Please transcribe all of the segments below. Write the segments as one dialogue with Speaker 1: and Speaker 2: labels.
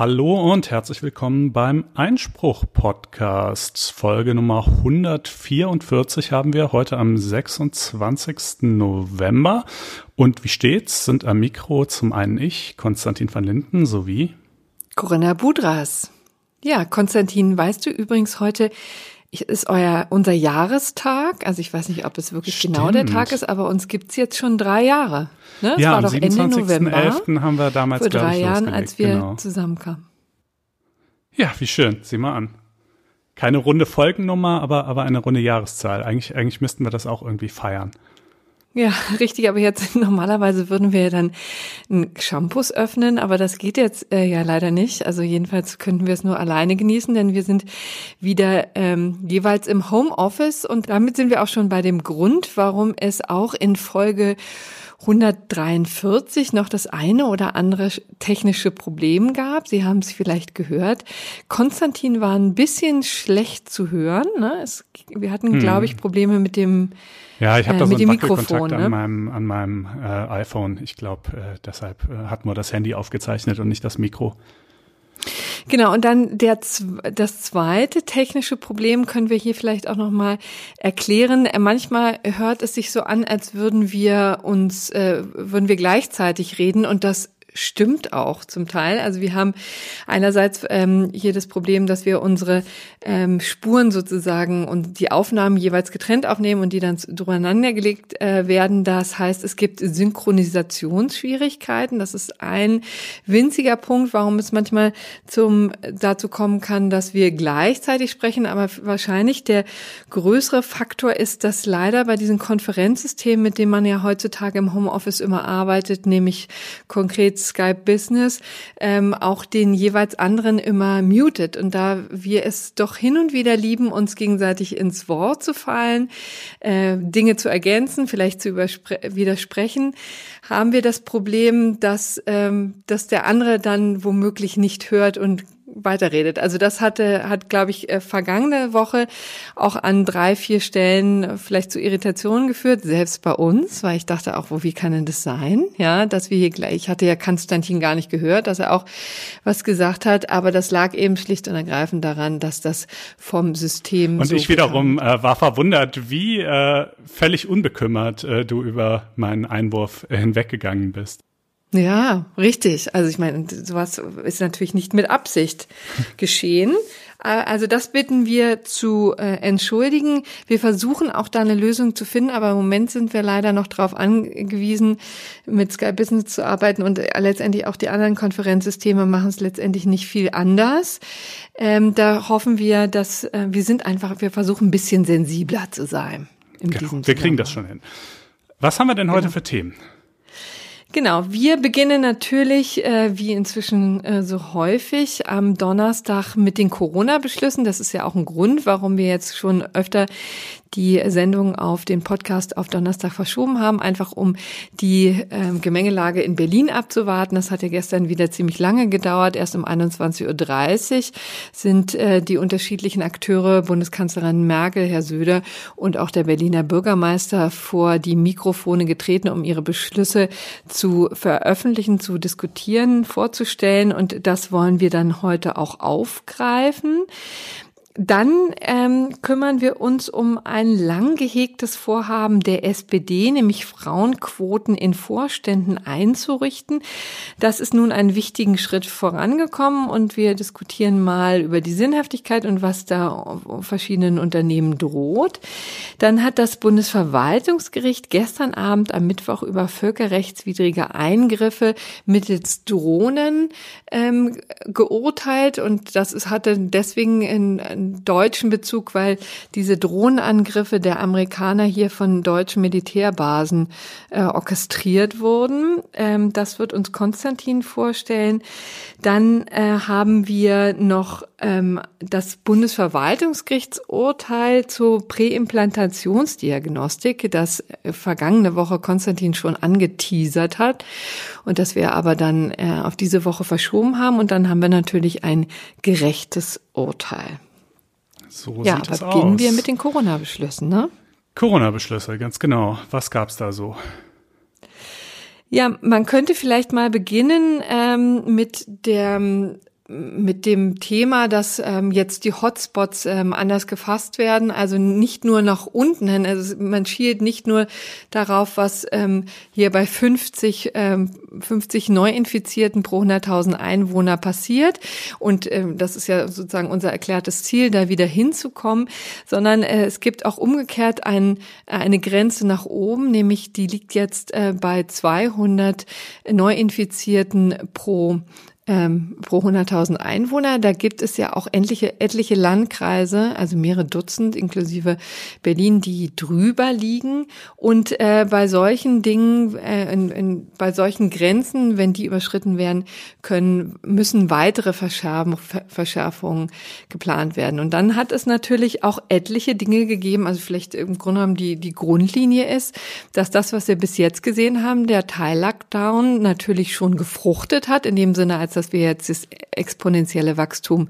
Speaker 1: Hallo und herzlich willkommen beim Einspruch Podcast. Folge Nummer 144 haben wir heute am 26. November. Und wie steht's? Sind am Mikro zum einen ich, Konstantin van Linden, sowie
Speaker 2: Corinna Budras. Ja, Konstantin, weißt du übrigens heute, ist euer, unser Jahrestag. Also ich weiß nicht, ob es wirklich Stimmt. genau der Tag ist, aber uns gibt's jetzt schon drei Jahre.
Speaker 1: Ne? Ja, war doch Ende November. 11. haben wir damals,
Speaker 2: vor drei Jahren, als wir genau. zusammenkamen.
Speaker 1: Ja, wie schön. Sieh mal an. Keine runde Folgennummer, aber, aber eine runde Jahreszahl. Eigentlich, eigentlich müssten wir das auch irgendwie feiern.
Speaker 2: Ja, richtig, aber jetzt normalerweise würden wir dann einen Shampoos öffnen, aber das geht jetzt äh, ja leider nicht. Also jedenfalls könnten wir es nur alleine genießen, denn wir sind wieder ähm, jeweils im Homeoffice und damit sind wir auch schon bei dem Grund, warum es auch in Folge 143 noch das eine oder andere technische Problem gab. Sie haben es vielleicht gehört. Konstantin war ein bisschen schlecht zu hören. Ne? Es, wir hatten, hm. glaube ich, Probleme mit dem
Speaker 1: ja, ich habe da äh, so einen Wackelkontakt ne? an meinem, an meinem äh, iPhone. Ich glaube, äh, deshalb äh, hat nur das Handy aufgezeichnet und nicht das Mikro.
Speaker 2: Genau, und dann der, das zweite technische Problem können wir hier vielleicht auch nochmal erklären. Äh, manchmal hört es sich so an, als würden wir uns, äh, würden wir gleichzeitig reden und das stimmt auch zum Teil. Also wir haben einerseits ähm, hier das Problem, dass wir unsere ähm, Spuren sozusagen und die Aufnahmen jeweils getrennt aufnehmen und die dann durcheinander gelegt äh, werden. Das heißt, es gibt Synchronisationsschwierigkeiten. Das ist ein winziger Punkt, warum es manchmal zum dazu kommen kann, dass wir gleichzeitig sprechen. Aber wahrscheinlich der größere Faktor ist, dass leider bei diesen Konferenzsystemen, mit denen man ja heutzutage im Homeoffice immer arbeitet, nämlich konkret Skype Business ähm, auch den jeweils anderen immer mutet. Und da wir es doch hin und wieder lieben, uns gegenseitig ins Wort zu fallen, äh, Dinge zu ergänzen, vielleicht zu widersprechen, haben wir das Problem, dass, ähm, dass der andere dann womöglich nicht hört und weiterredet. Also das hatte, hat, glaube ich, äh, vergangene Woche auch an drei, vier Stellen vielleicht zu Irritationen geführt, selbst bei uns, weil ich dachte auch, wo, wie kann denn das sein? Ja, dass wir hier gleich, ich hatte ja Konstantin gar nicht gehört, dass er auch was gesagt hat, aber das lag eben schlicht und ergreifend daran, dass das vom System
Speaker 1: Und so ich wiederum äh, war verwundert, wie äh, völlig unbekümmert äh, du über meinen Einwurf äh, hinweggegangen bist.
Speaker 2: Ja, richtig. Also ich meine, sowas ist natürlich nicht mit Absicht geschehen. Äh, also das bitten wir zu äh, entschuldigen. Wir versuchen auch da eine Lösung zu finden, aber im Moment sind wir leider noch darauf angewiesen, mit Sky Business zu arbeiten und letztendlich auch die anderen Konferenzsysteme machen es letztendlich nicht viel anders. Ähm, da hoffen wir, dass äh, wir sind einfach, wir versuchen ein bisschen sensibler zu sein.
Speaker 1: Genau, wir kriegen das schon hin. Was haben wir denn heute genau. für Themen?
Speaker 2: Genau, wir beginnen natürlich, äh, wie inzwischen äh, so häufig, am Donnerstag mit den Corona-Beschlüssen. Das ist ja auch ein Grund, warum wir jetzt schon öfter die Sendung auf den Podcast auf Donnerstag verschoben haben, einfach um die ähm, Gemengelage in Berlin abzuwarten. Das hat ja gestern wieder ziemlich lange gedauert. Erst um 21.30 Uhr sind äh, die unterschiedlichen Akteure, Bundeskanzlerin Merkel, Herr Söder und auch der Berliner Bürgermeister vor die Mikrofone getreten, um ihre Beschlüsse zu veröffentlichen, zu diskutieren, vorzustellen. Und das wollen wir dann heute auch aufgreifen. Dann ähm, kümmern wir uns um ein lang gehegtes Vorhaben der SPD, nämlich Frauenquoten in Vorständen einzurichten. Das ist nun einen wichtigen Schritt vorangekommen und wir diskutieren mal über die Sinnhaftigkeit und was da verschiedenen Unternehmen droht. Dann hat das Bundesverwaltungsgericht gestern Abend am Mittwoch über völkerrechtswidrige Eingriffe mittels Drohnen ähm, geurteilt und das ist, hatte deswegen in deutschen Bezug, weil diese Drohnenangriffe der Amerikaner hier von deutschen Militärbasen äh, orchestriert wurden. Ähm, das wird uns Konstantin vorstellen. Dann äh, haben wir noch ähm, das Bundesverwaltungsgerichtsurteil zur Präimplantationsdiagnostik, das äh, vergangene Woche Konstantin schon angeteasert hat und das wir aber dann äh, auf diese Woche verschoben haben. Und dann haben wir natürlich ein gerechtes Urteil.
Speaker 1: So
Speaker 2: ja,
Speaker 1: sieht es
Speaker 2: beginnen
Speaker 1: aus.
Speaker 2: wir mit den Corona-Beschlüssen, ne?
Speaker 1: Corona-Beschlüsse, ganz genau. Was gab's da so?
Speaker 2: Ja, man könnte vielleicht mal beginnen ähm, mit der mit dem Thema, dass ähm, jetzt die Hotspots ähm, anders gefasst werden, also nicht nur nach unten hin, also man schielt nicht nur darauf, was ähm, hier bei 50, ähm, 50 Neuinfizierten pro 100.000 Einwohner passiert. Und ähm, das ist ja sozusagen unser erklärtes Ziel, da wieder hinzukommen, sondern äh, es gibt auch umgekehrt ein, eine Grenze nach oben, nämlich die liegt jetzt äh, bei 200 Neuinfizierten pro ähm, pro 100.000 Einwohner. Da gibt es ja auch etliche, etliche Landkreise, also mehrere Dutzend inklusive Berlin, die drüber liegen. Und äh, bei solchen Dingen, äh, in, in, bei solchen Grenzen, wenn die überschritten werden, können müssen weitere Verschärfung, Verschärfungen geplant werden. Und dann hat es natürlich auch etliche Dinge gegeben. Also vielleicht im Grunde genommen die die Grundlinie ist, dass das, was wir bis jetzt gesehen haben, der Teil-Lockdown natürlich schon gefruchtet hat in dem Sinne, als dass wir jetzt das exponentielle Wachstum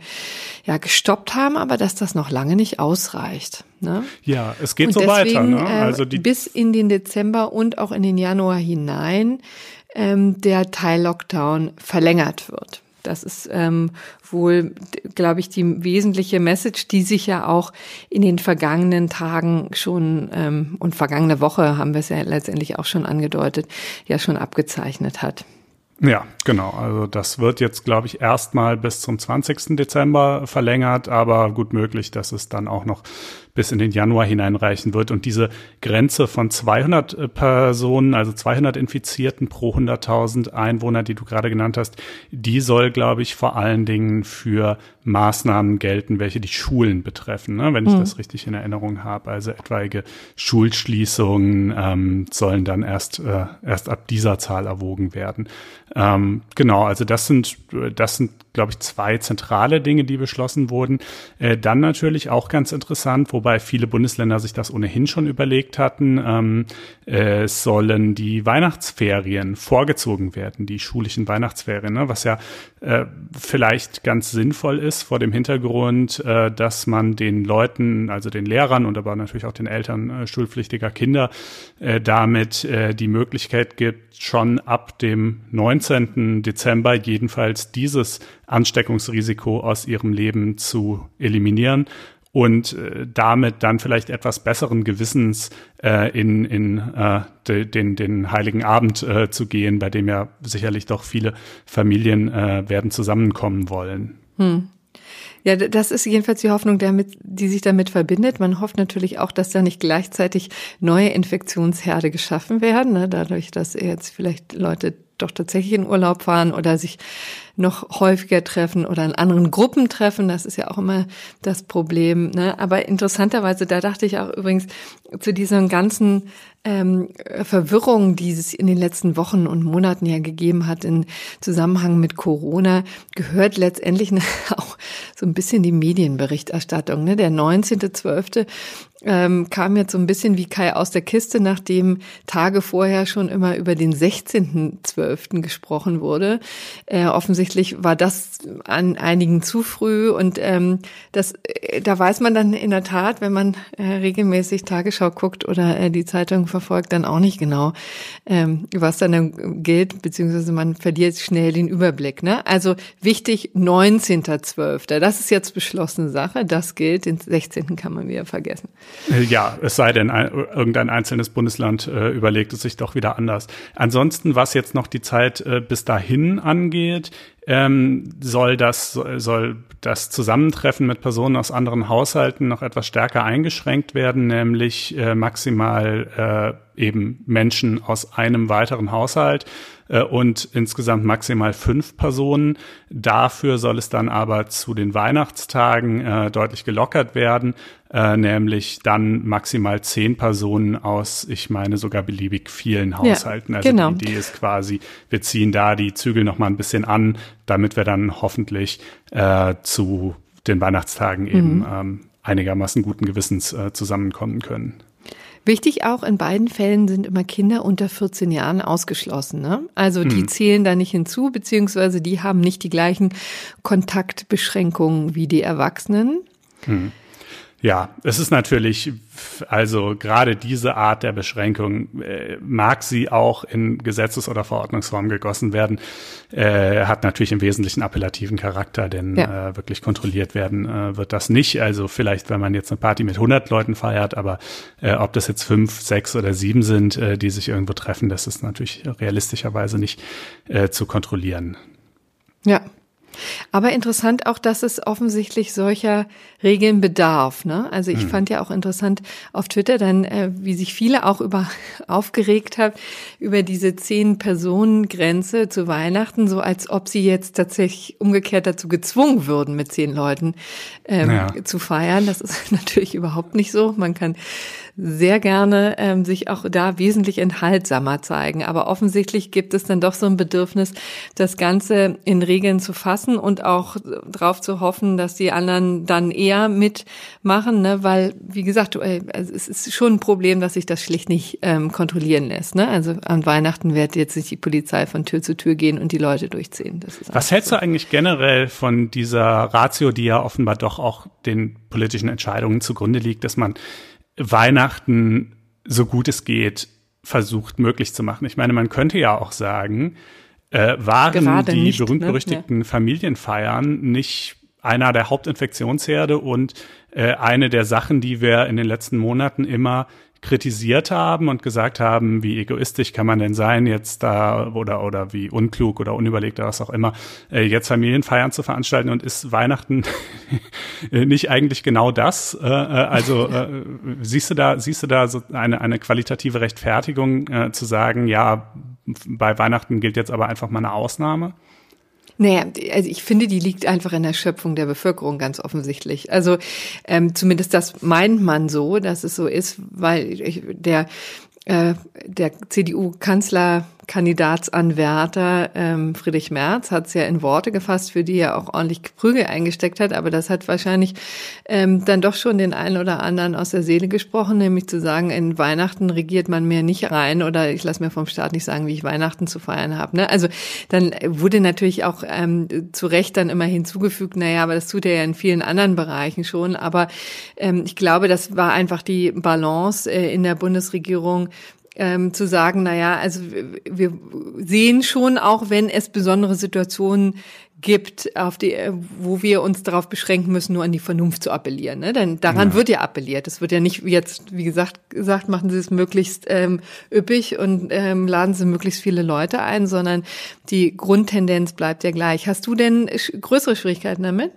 Speaker 2: ja gestoppt haben, aber dass das noch lange nicht ausreicht. Ne?
Speaker 1: Ja, es geht und so deswegen, weiter. Ne?
Speaker 2: Äh, also die bis in den Dezember und auch in den Januar hinein ähm, der Teil-Lockdown verlängert wird. Das ist ähm, wohl, glaube ich, die wesentliche Message, die sich ja auch in den vergangenen Tagen schon ähm, und vergangene Woche haben wir es ja letztendlich auch schon angedeutet, ja schon abgezeichnet hat.
Speaker 1: Ja, genau. Also das wird jetzt, glaube ich, erstmal bis zum 20. Dezember verlängert, aber gut möglich, dass es dann auch noch bis in den Januar hineinreichen wird. Und diese Grenze von 200 äh, Personen, also 200 Infizierten pro 100.000 Einwohner, die du gerade genannt hast, die soll, glaube ich, vor allen Dingen für Maßnahmen gelten, welche die Schulen betreffen, ne? wenn ich mhm. das richtig in Erinnerung habe. Also etwaige Schulschließungen ähm, sollen dann erst, äh, erst ab dieser Zahl erwogen werden. Ähm, genau, also das sind, das sind, glaube ich, zwei zentrale Dinge, die beschlossen wurden. Äh, dann natürlich auch ganz interessant, wobei viele Bundesländer sich das ohnehin schon überlegt hatten, ähm, äh, sollen die Weihnachtsferien vorgezogen werden, die schulischen Weihnachtsferien, ne? was ja äh, vielleicht ganz sinnvoll ist vor dem Hintergrund, äh, dass man den Leuten, also den Lehrern und aber natürlich auch den Eltern äh, schulpflichtiger Kinder äh, damit äh, die Möglichkeit gibt, schon ab dem 19. Dezember jedenfalls dieses Ansteckungsrisiko aus ihrem Leben zu eliminieren und äh, damit dann vielleicht etwas besseren Gewissens äh, in, in äh, de, den, den Heiligen Abend äh, zu gehen, bei dem ja sicherlich doch viele Familien äh, werden zusammenkommen wollen. Hm.
Speaker 2: Ja, das ist jedenfalls die Hoffnung, damit, die sich damit verbindet. Man hofft natürlich auch, dass da nicht gleichzeitig neue Infektionsherde geschaffen werden, ne? dadurch, dass jetzt vielleicht Leute doch tatsächlich in Urlaub fahren oder sich noch häufiger treffen oder in anderen Gruppen treffen. Das ist ja auch immer das Problem. Ne? Aber interessanterweise, da dachte ich auch übrigens zu diesen ganzen ähm, Verwirrung, die es in den letzten Wochen und Monaten ja gegeben hat in Zusammenhang mit Corona, gehört letztendlich auch so ein bisschen die Medienberichterstattung. Ne? Der 19.12 ähm, kam jetzt so ein bisschen wie Kai aus der Kiste, nachdem Tage vorher schon immer über den 16.12. gesprochen wurde. Äh, offensichtlich war das an einigen zu früh und ähm, das, äh, da weiß man dann in der Tat, wenn man äh, regelmäßig Tagesschau guckt oder äh, die Zeitung verfolgt, dann auch nicht genau, ähm, was dann gilt, beziehungsweise man verliert schnell den Überblick. Ne? Also wichtig, 19.12. Das ist jetzt beschlossene Sache, das gilt, den 16. kann man wieder vergessen.
Speaker 1: Äh, ja, es sei denn, ein, irgendein einzelnes Bundesland äh, überlegt es sich doch wieder anders. Ansonsten, was jetzt noch die Zeit äh, bis dahin angeht, ähm, soll das soll das Zusammentreffen mit Personen aus anderen Haushalten noch etwas stärker eingeschränkt werden, nämlich äh, maximal äh, eben Menschen aus einem weiteren Haushalt äh, und insgesamt maximal fünf Personen. Dafür soll es dann aber zu den Weihnachtstagen äh, deutlich gelockert werden, äh, nämlich dann maximal zehn Personen aus, ich meine sogar beliebig vielen Haushalten. Ja, also genau. die Idee ist quasi, wir ziehen da die Zügel noch mal ein bisschen an, damit wir dann hoffentlich äh, zu den Weihnachtstagen eben mhm. ähm, einigermaßen guten Gewissens äh, zusammenkommen können.
Speaker 2: Wichtig auch, in beiden Fällen sind immer Kinder unter 14 Jahren ausgeschlossen. Ne? Also die mhm. zählen da nicht hinzu, beziehungsweise die haben nicht die gleichen Kontaktbeschränkungen wie die Erwachsenen. Mhm.
Speaker 1: Ja, es ist natürlich, also gerade diese Art der Beschränkung, äh, mag sie auch in Gesetzes- oder Verordnungsform gegossen werden, äh, hat natürlich im Wesentlichen appellativen Charakter, denn ja. äh, wirklich kontrolliert werden äh, wird das nicht. Also vielleicht, wenn man jetzt eine Party mit 100 Leuten feiert, aber äh, ob das jetzt fünf, sechs oder sieben sind, äh, die sich irgendwo treffen, das ist natürlich realistischerweise nicht zu kontrollieren.
Speaker 2: Ja, aber interessant auch, dass es offensichtlich solcher Regeln bedarf. Ne? Also ich hm. fand ja auch interessant auf Twitter dann, äh, wie sich viele auch über aufgeregt haben über diese zehn Personen Grenze zu Weihnachten, so als ob sie jetzt tatsächlich umgekehrt dazu gezwungen würden, mit zehn Leuten ähm, ja. zu feiern. Das ist natürlich überhaupt nicht so. Man kann sehr gerne ähm, sich auch da wesentlich enthaltsamer zeigen. Aber offensichtlich gibt es dann doch so ein Bedürfnis, das Ganze in Regeln zu fassen und auch darauf zu hoffen, dass die anderen dann eher mitmachen, ne? weil, wie gesagt, äh, es ist schon ein Problem, dass sich das schlicht nicht ähm, kontrollieren lässt. Ne? Also an Weihnachten wird jetzt nicht die Polizei von Tür zu Tür gehen und die Leute durchziehen.
Speaker 1: Was hältst so. du eigentlich generell von dieser Ratio, die ja offenbar doch auch den politischen Entscheidungen zugrunde liegt, dass man Weihnachten so gut es geht versucht möglich zu machen. Ich meine, man könnte ja auch sagen, äh, waren Gerade die berühmt-berüchtigten ne? Familienfeiern nicht einer der Hauptinfektionsherde und äh, eine der Sachen, die wir in den letzten Monaten immer kritisiert haben und gesagt haben, wie egoistisch kann man denn sein, jetzt da oder oder wie unklug oder unüberlegt oder was auch immer, äh, jetzt Familienfeiern zu veranstalten und ist Weihnachten nicht eigentlich genau das? Äh, äh, also äh, siehst du da siehst du da so eine eine qualitative Rechtfertigung äh, zu sagen, ja, bei Weihnachten gilt jetzt aber einfach mal eine Ausnahme?
Speaker 2: Naja, also ich finde, die liegt einfach in der Schöpfung der Bevölkerung ganz offensichtlich. Also ähm, zumindest das meint man so, dass es so ist, weil ich, der äh, der CDU-Kanzler Kandidatsanwärter ähm, Friedrich Merz hat es ja in Worte gefasst, für die er auch ordentlich Prügel eingesteckt hat, aber das hat wahrscheinlich ähm, dann doch schon den einen oder anderen aus der Seele gesprochen, nämlich zu sagen, in Weihnachten regiert man mir nicht rein oder ich lasse mir vom Staat nicht sagen, wie ich Weihnachten zu feiern habe. Ne? Also dann wurde natürlich auch ähm, zu Recht dann immer hinzugefügt, naja, aber das tut er ja in vielen anderen Bereichen schon, aber ähm, ich glaube, das war einfach die Balance äh, in der Bundesregierung, ähm, zu sagen, na ja, also wir sehen schon auch, wenn es besondere Situationen gibt, auf die, äh, wo wir uns darauf beschränken müssen, nur an die Vernunft zu appellieren. Ne? Denn daran ja. wird ja appelliert. Es wird ja nicht jetzt, wie gesagt, gesagt, machen Sie es möglichst ähm, üppig und ähm, laden Sie möglichst viele Leute ein, sondern die Grundtendenz bleibt ja gleich. Hast du denn größere Schwierigkeiten damit?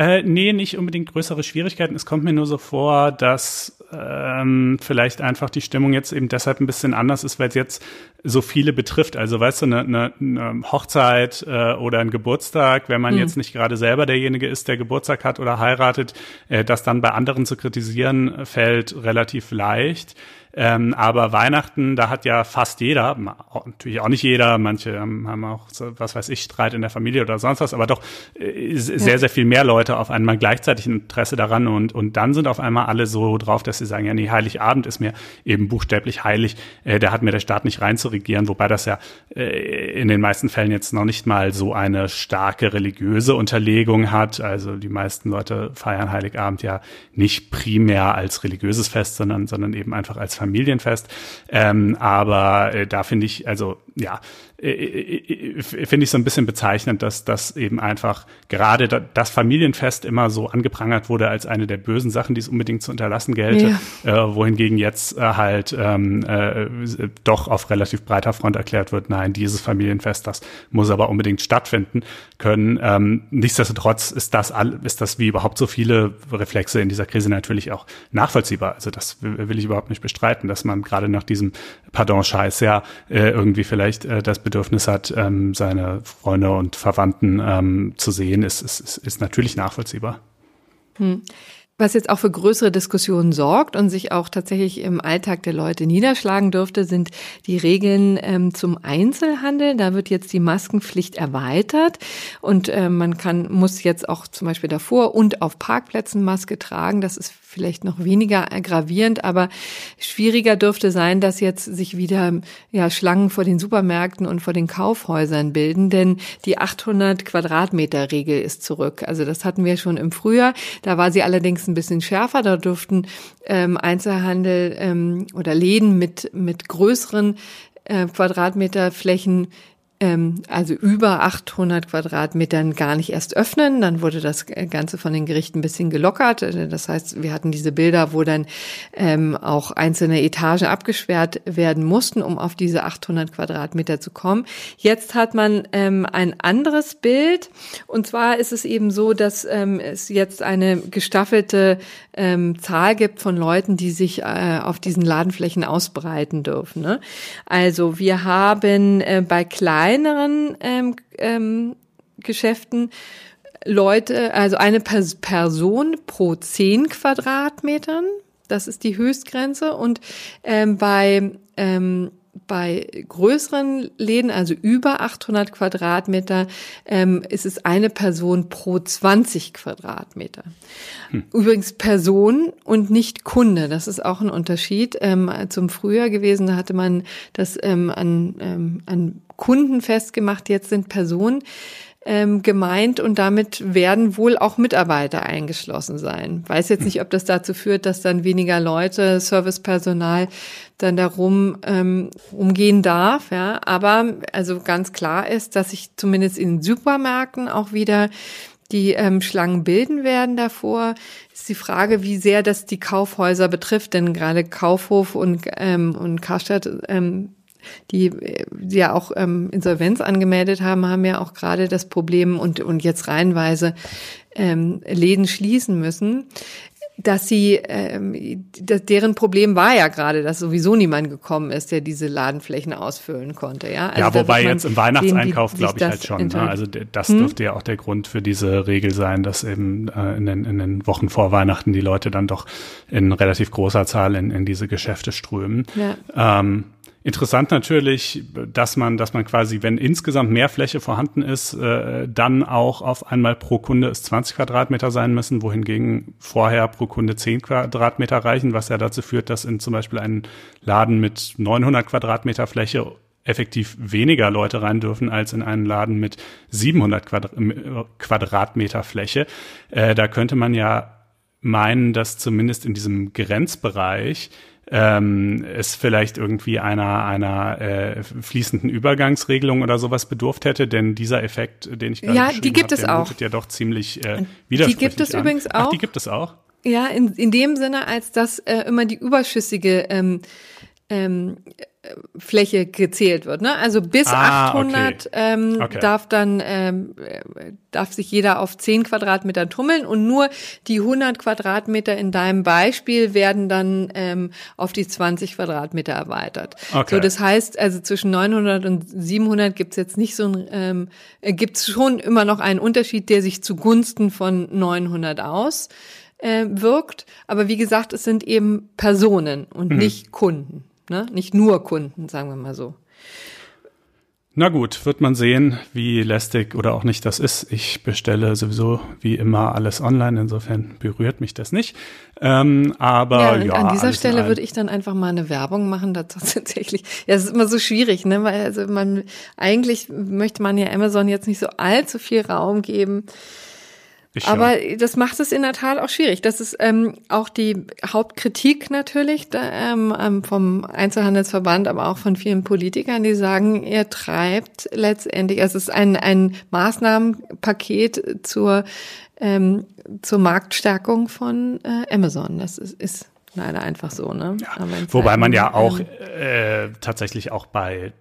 Speaker 1: Äh, nee, nicht unbedingt größere Schwierigkeiten. Es kommt mir nur so vor, dass ähm, vielleicht einfach die Stimmung jetzt eben deshalb ein bisschen anders ist, weil es jetzt so viele betrifft. Also weißt du, eine, eine, eine Hochzeit äh, oder ein Geburtstag, wenn man mhm. jetzt nicht gerade selber derjenige ist, der Geburtstag hat oder heiratet, äh, das dann bei anderen zu kritisieren, fällt relativ leicht. Ähm, aber Weihnachten, da hat ja fast jeder, natürlich auch nicht jeder, manche haben auch, was weiß ich, Streit in der Familie oder sonst was, aber doch äh, sehr, sehr viel mehr Leute auf einmal gleichzeitig Interesse daran und, und dann sind auf einmal alle so drauf, dass sie sagen, ja, nee, Heiligabend ist mir eben buchstäblich heilig, äh, da hat mir der Staat nicht rein zu regieren, wobei das ja äh, in den meisten Fällen jetzt noch nicht mal so eine starke religiöse Unterlegung hat. Also die meisten Leute feiern Heiligabend ja nicht primär als religiöses Fest, sondern, sondern eben einfach als Familienfest. Ähm, aber äh, da finde ich, also ja, äh, äh, äh, finde ich so ein bisschen bezeichnend, dass das eben einfach gerade das Familienfest immer so angeprangert wurde als eine der bösen Sachen, die es unbedingt zu unterlassen gelte, ja. äh, wohingegen jetzt äh, halt ähm, äh, doch auf relativ breiter Front erklärt wird, nein, dieses Familienfest, das muss aber unbedingt stattfinden können. Ähm, nichtsdestotrotz ist das all, ist das wie überhaupt so viele Reflexe in dieser Krise natürlich auch nachvollziehbar. Also das will ich überhaupt nicht bestreiten, dass man gerade nach diesem Pardon-Scheiß ja äh, irgendwie vielleicht äh, das Bedürfnis hat, ähm, seine Freunde und Verwandten ähm, zu sehen, ist, ist, ist natürlich nachvollziehbar.
Speaker 2: Hm. Was jetzt auch für größere Diskussionen sorgt und sich auch tatsächlich im Alltag der Leute niederschlagen dürfte, sind die Regeln ähm, zum Einzelhandel. Da wird jetzt die Maskenpflicht erweitert und äh, man kann muss jetzt auch zum Beispiel davor und auf Parkplätzen Maske tragen. Das ist vielleicht noch weniger gravierend, aber schwieriger dürfte sein, dass jetzt sich wieder ja, Schlangen vor den Supermärkten und vor den Kaufhäusern bilden, denn die 800 Quadratmeter Regel ist zurück. Also das hatten wir schon im Frühjahr. Da war sie allerdings ein bisschen schärfer. Da durften ähm, Einzelhandel ähm, oder Läden mit, mit größeren äh, Quadratmeterflächen ähm, also über 800 Quadratmetern gar nicht erst öffnen. Dann wurde das Ganze von den Gerichten ein bisschen gelockert. Das heißt, wir hatten diese Bilder, wo dann ähm, auch einzelne Etagen abgesperrt werden mussten, um auf diese 800 Quadratmeter zu kommen. Jetzt hat man ähm, ein anderes Bild. Und zwar ist es eben so, dass ähm, es jetzt eine gestaffelte ähm, Zahl gibt von Leuten, die sich äh, auf diesen Ladenflächen ausbreiten dürfen. Ne? Also wir haben äh, bei kleinen kleineren ähm, ähm, Geschäften Leute, also eine Person pro zehn Quadratmetern, das ist die Höchstgrenze. Und ähm, bei ähm, bei größeren Läden, also über 800 Quadratmeter, ähm, ist es eine Person pro 20 Quadratmeter. Hm. Übrigens Person und nicht Kunde. Das ist auch ein Unterschied ähm, zum Frühjahr gewesen. Da hatte man das ähm, an, ähm, an Kunden festgemacht. Jetzt sind Personen ähm, gemeint und damit werden wohl auch Mitarbeiter eingeschlossen sein. Weiß jetzt nicht, ob das dazu führt, dass dann weniger Leute, Servicepersonal dann darum ähm, umgehen darf, ja. Aber also ganz klar ist, dass sich zumindest in Supermärkten auch wieder die ähm, Schlangen bilden werden davor. Ist die Frage, wie sehr das die Kaufhäuser betrifft, denn gerade Kaufhof und, ähm, und Karstadt ähm, die, die ja auch ähm, Insolvenz angemeldet haben, haben ja auch gerade das Problem und, und jetzt reihenweise ähm, Läden schließen müssen dass sie, ähm, dass deren Problem war ja gerade, dass sowieso niemand gekommen ist, der diese Ladenflächen ausfüllen konnte. Ja,
Speaker 1: also ja wobei jetzt im Weihnachtseinkauf glaube ich halt schon. Ne? Also das hm? dürfte ja auch der Grund für diese Regel sein, dass eben äh, in, den, in den Wochen vor Weihnachten die Leute dann doch in relativ großer Zahl in, in diese Geschäfte strömen. Ja. Ähm, Interessant natürlich, dass man, dass man quasi, wenn insgesamt mehr Fläche vorhanden ist, äh, dann auch auf einmal pro Kunde es 20 Quadratmeter sein müssen, wohingegen vorher pro Kunde 10 Quadratmeter reichen, was ja dazu führt, dass in zum Beispiel einen Laden mit 900 Quadratmeter Fläche effektiv weniger Leute rein dürfen als in einen Laden mit 700 Quadrat Quadratmeter Fläche. Äh, da könnte man ja meinen, dass zumindest in diesem Grenzbereich ähm, es vielleicht irgendwie einer, einer äh, fließenden Übergangsregelung oder sowas bedurft hätte, denn dieser Effekt, den ich gerade
Speaker 2: ja, die gibt
Speaker 1: habe,
Speaker 2: es auch.
Speaker 1: ja doch ziemlich äh, widersprüchlich
Speaker 2: Die gibt es
Speaker 1: an.
Speaker 2: übrigens auch.
Speaker 1: Ach, die gibt es auch.
Speaker 2: Ja, in, in dem Sinne, als dass äh, immer die überschüssige ähm, ähm, Fläche gezählt wird. Ne? Also bis ah, 800 okay. Ähm, okay. darf dann ähm, darf sich jeder auf 10 Quadratmeter tummeln und nur die 100 Quadratmeter in deinem Beispiel werden dann ähm, auf die 20 Quadratmeter erweitert. Okay. So, das heißt, also zwischen 900 und 700 gibt's jetzt nicht so ein, ähm, gibt's schon immer noch einen Unterschied, der sich zugunsten von 900 aus äh, wirkt. Aber wie gesagt, es sind eben Personen und mhm. nicht Kunden. Ne? Nicht nur Kunden, sagen wir mal so.
Speaker 1: Na gut, wird man sehen, wie lästig oder auch nicht das ist. Ich bestelle sowieso wie immer alles online, insofern berührt mich das nicht. Ähm, aber ja, ja
Speaker 2: an dieser Stelle würde ich dann einfach mal eine Werbung machen dazu tatsächlich. Ja, es ist immer so schwierig, ne? Weil also man eigentlich möchte man ja Amazon jetzt nicht so allzu viel Raum geben. Ich Aber schon. das macht es in der Tat auch schwierig. Das ist ähm, auch die Hauptkritik natürlich da, ähm, ähm, vom Einzelhandelsverband, aber auch von vielen Politikern, die sagen, er treibt letztendlich, also es ist ein, ein Maßnahmenpaket zur, ähm, zur Marktstärkung von äh, Amazon. Das ist, ist leider einfach so. Ne?
Speaker 1: Ja. Wobei man ja auch ähm, äh, tatsächlich auch bei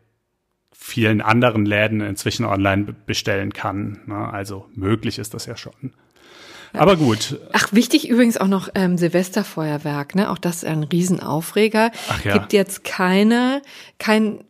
Speaker 1: vielen anderen Läden inzwischen online bestellen kann. Ne? Also möglich ist das ja schon. Aber gut.
Speaker 2: Ach, wichtig übrigens auch noch ähm, Silvesterfeuerwerk, ne? Auch das ist ein Riesenaufreger. Ach ja. Gibt jetzt keine, kein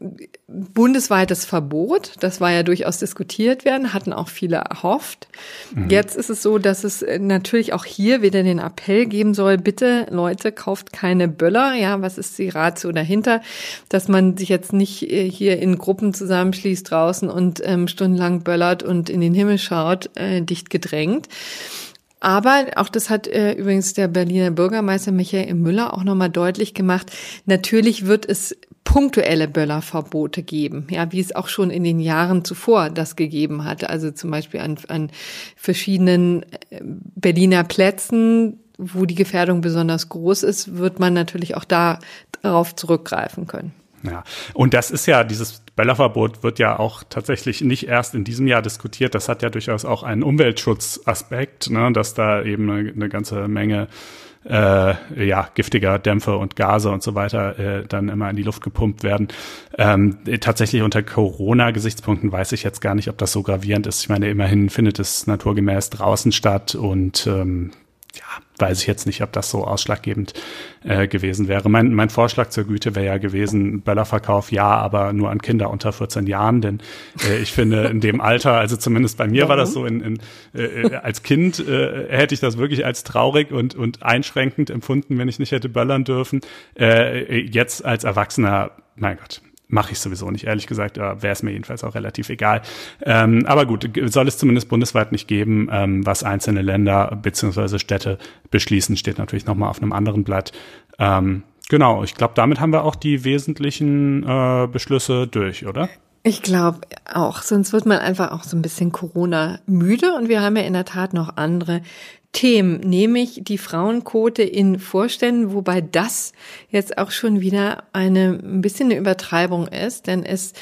Speaker 2: bundesweites Verbot. Das war ja durchaus diskutiert werden, hatten auch viele erhofft. Mhm. Jetzt ist es so, dass es äh, natürlich auch hier wieder den Appell geben soll, bitte Leute, kauft keine Böller. Ja, was ist die Ratio dahinter? Dass man sich jetzt nicht äh, hier in Gruppen zusammenschließt draußen und ähm, stundenlang böllert und in den Himmel schaut, äh, dicht gedrängt. Aber auch das hat äh, übrigens der Berliner Bürgermeister Michael Müller auch nochmal deutlich gemacht. Natürlich wird es punktuelle Böllerverbote geben, ja, wie es auch schon in den Jahren zuvor das gegeben hatte. Also zum Beispiel an, an verschiedenen äh, Berliner Plätzen wo die Gefährdung besonders groß ist, wird man natürlich auch da darauf zurückgreifen können.
Speaker 1: Ja, und das ist ja, dieses Böllerverbot wird ja auch tatsächlich nicht erst in diesem Jahr diskutiert. Das hat ja durchaus auch einen Umweltschutzaspekt, ne, dass da eben eine, eine ganze Menge äh, ja, giftiger Dämpfe und Gase und so weiter äh, dann immer in die Luft gepumpt werden. Ähm, tatsächlich unter Corona-Gesichtspunkten weiß ich jetzt gar nicht, ob das so gravierend ist. Ich meine, immerhin findet es naturgemäß draußen statt und ähm, ja, weiß ich jetzt nicht, ob das so ausschlaggebend äh, gewesen wäre. Mein, mein Vorschlag zur Güte wäre ja gewesen, Böllerverkauf ja, aber nur an Kinder unter 14 Jahren, denn äh, ich finde in dem Alter, also zumindest bei mir war das so, in, in, äh, als Kind äh, hätte ich das wirklich als traurig und, und einschränkend empfunden, wenn ich nicht hätte böllern dürfen. Äh, jetzt als Erwachsener, mein Gott, mache ich sowieso nicht, ehrlich gesagt, wäre es mir jedenfalls auch relativ egal. Ähm, aber gut, soll es zumindest bundesweit nicht geben. Ähm, was einzelne Länder beziehungsweise Städte beschließen, steht natürlich nochmal auf einem anderen Blatt. Ähm, genau, ich glaube, damit haben wir auch die wesentlichen äh, Beschlüsse durch, oder?
Speaker 2: Ich glaube auch, sonst wird man einfach auch so ein bisschen Corona müde und wir haben ja in der Tat noch andere Themen, nämlich die Frauenquote in Vorständen, wobei das jetzt auch schon wieder eine ein bisschen eine Übertreibung ist, denn es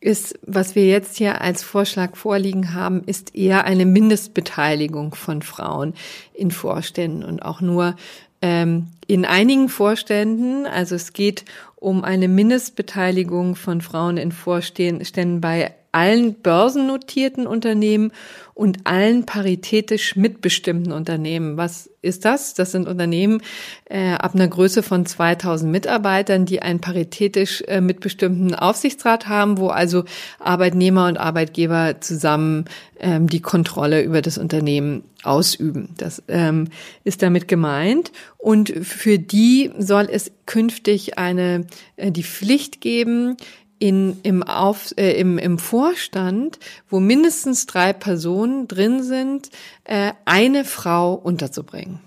Speaker 2: ist, was wir jetzt hier als Vorschlag vorliegen haben, ist eher eine Mindestbeteiligung von Frauen in Vorständen und auch nur ähm, in einigen Vorständen. Also es geht um eine Mindestbeteiligung von Frauen in Vorständen bei allen börsennotierten Unternehmen und allen paritätisch mitbestimmten Unternehmen. Was ist das? Das sind Unternehmen äh, ab einer Größe von 2000 Mitarbeitern, die einen paritätisch äh, mitbestimmten Aufsichtsrat haben, wo also Arbeitnehmer und Arbeitgeber zusammen ähm, die Kontrolle über das Unternehmen ausüben. Das ähm, ist damit gemeint. Und für die soll es künftig eine äh, die Pflicht geben, in, im, Auf, äh, im, im Vorstand, wo mindestens drei Personen drin sind, äh, eine Frau unterzubringen.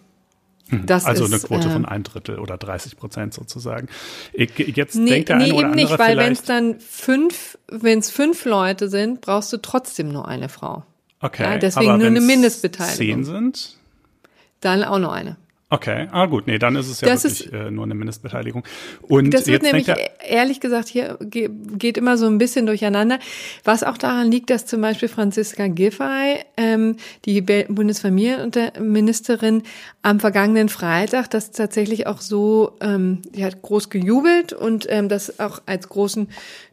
Speaker 1: Hm. Das also ist, eine Quote äh, von ein Drittel oder 30 Prozent sozusagen. Ich, jetzt nee, denkt der nee, eine oder eben nicht,
Speaker 2: weil wenn es dann fünf, wenn es fünf Leute sind, brauchst du trotzdem nur eine Frau.
Speaker 1: Okay.
Speaker 2: Ja, deswegen nur eine Mindestbeteiligung.
Speaker 1: Zehn sind?
Speaker 2: Dann auch noch eine.
Speaker 1: Okay, ah gut, nee, dann ist es ja das wirklich ist, äh, nur eine Mindestbeteiligung. Und
Speaker 2: das wird nämlich ehrlich gesagt hier geht immer so ein bisschen durcheinander, was auch daran liegt, dass zum Beispiel Franziska Giffey, ähm, die Bundesfamilienministerin, am vergangenen Freitag das tatsächlich auch so, ähm, die hat groß gejubelt und ähm, das auch als großen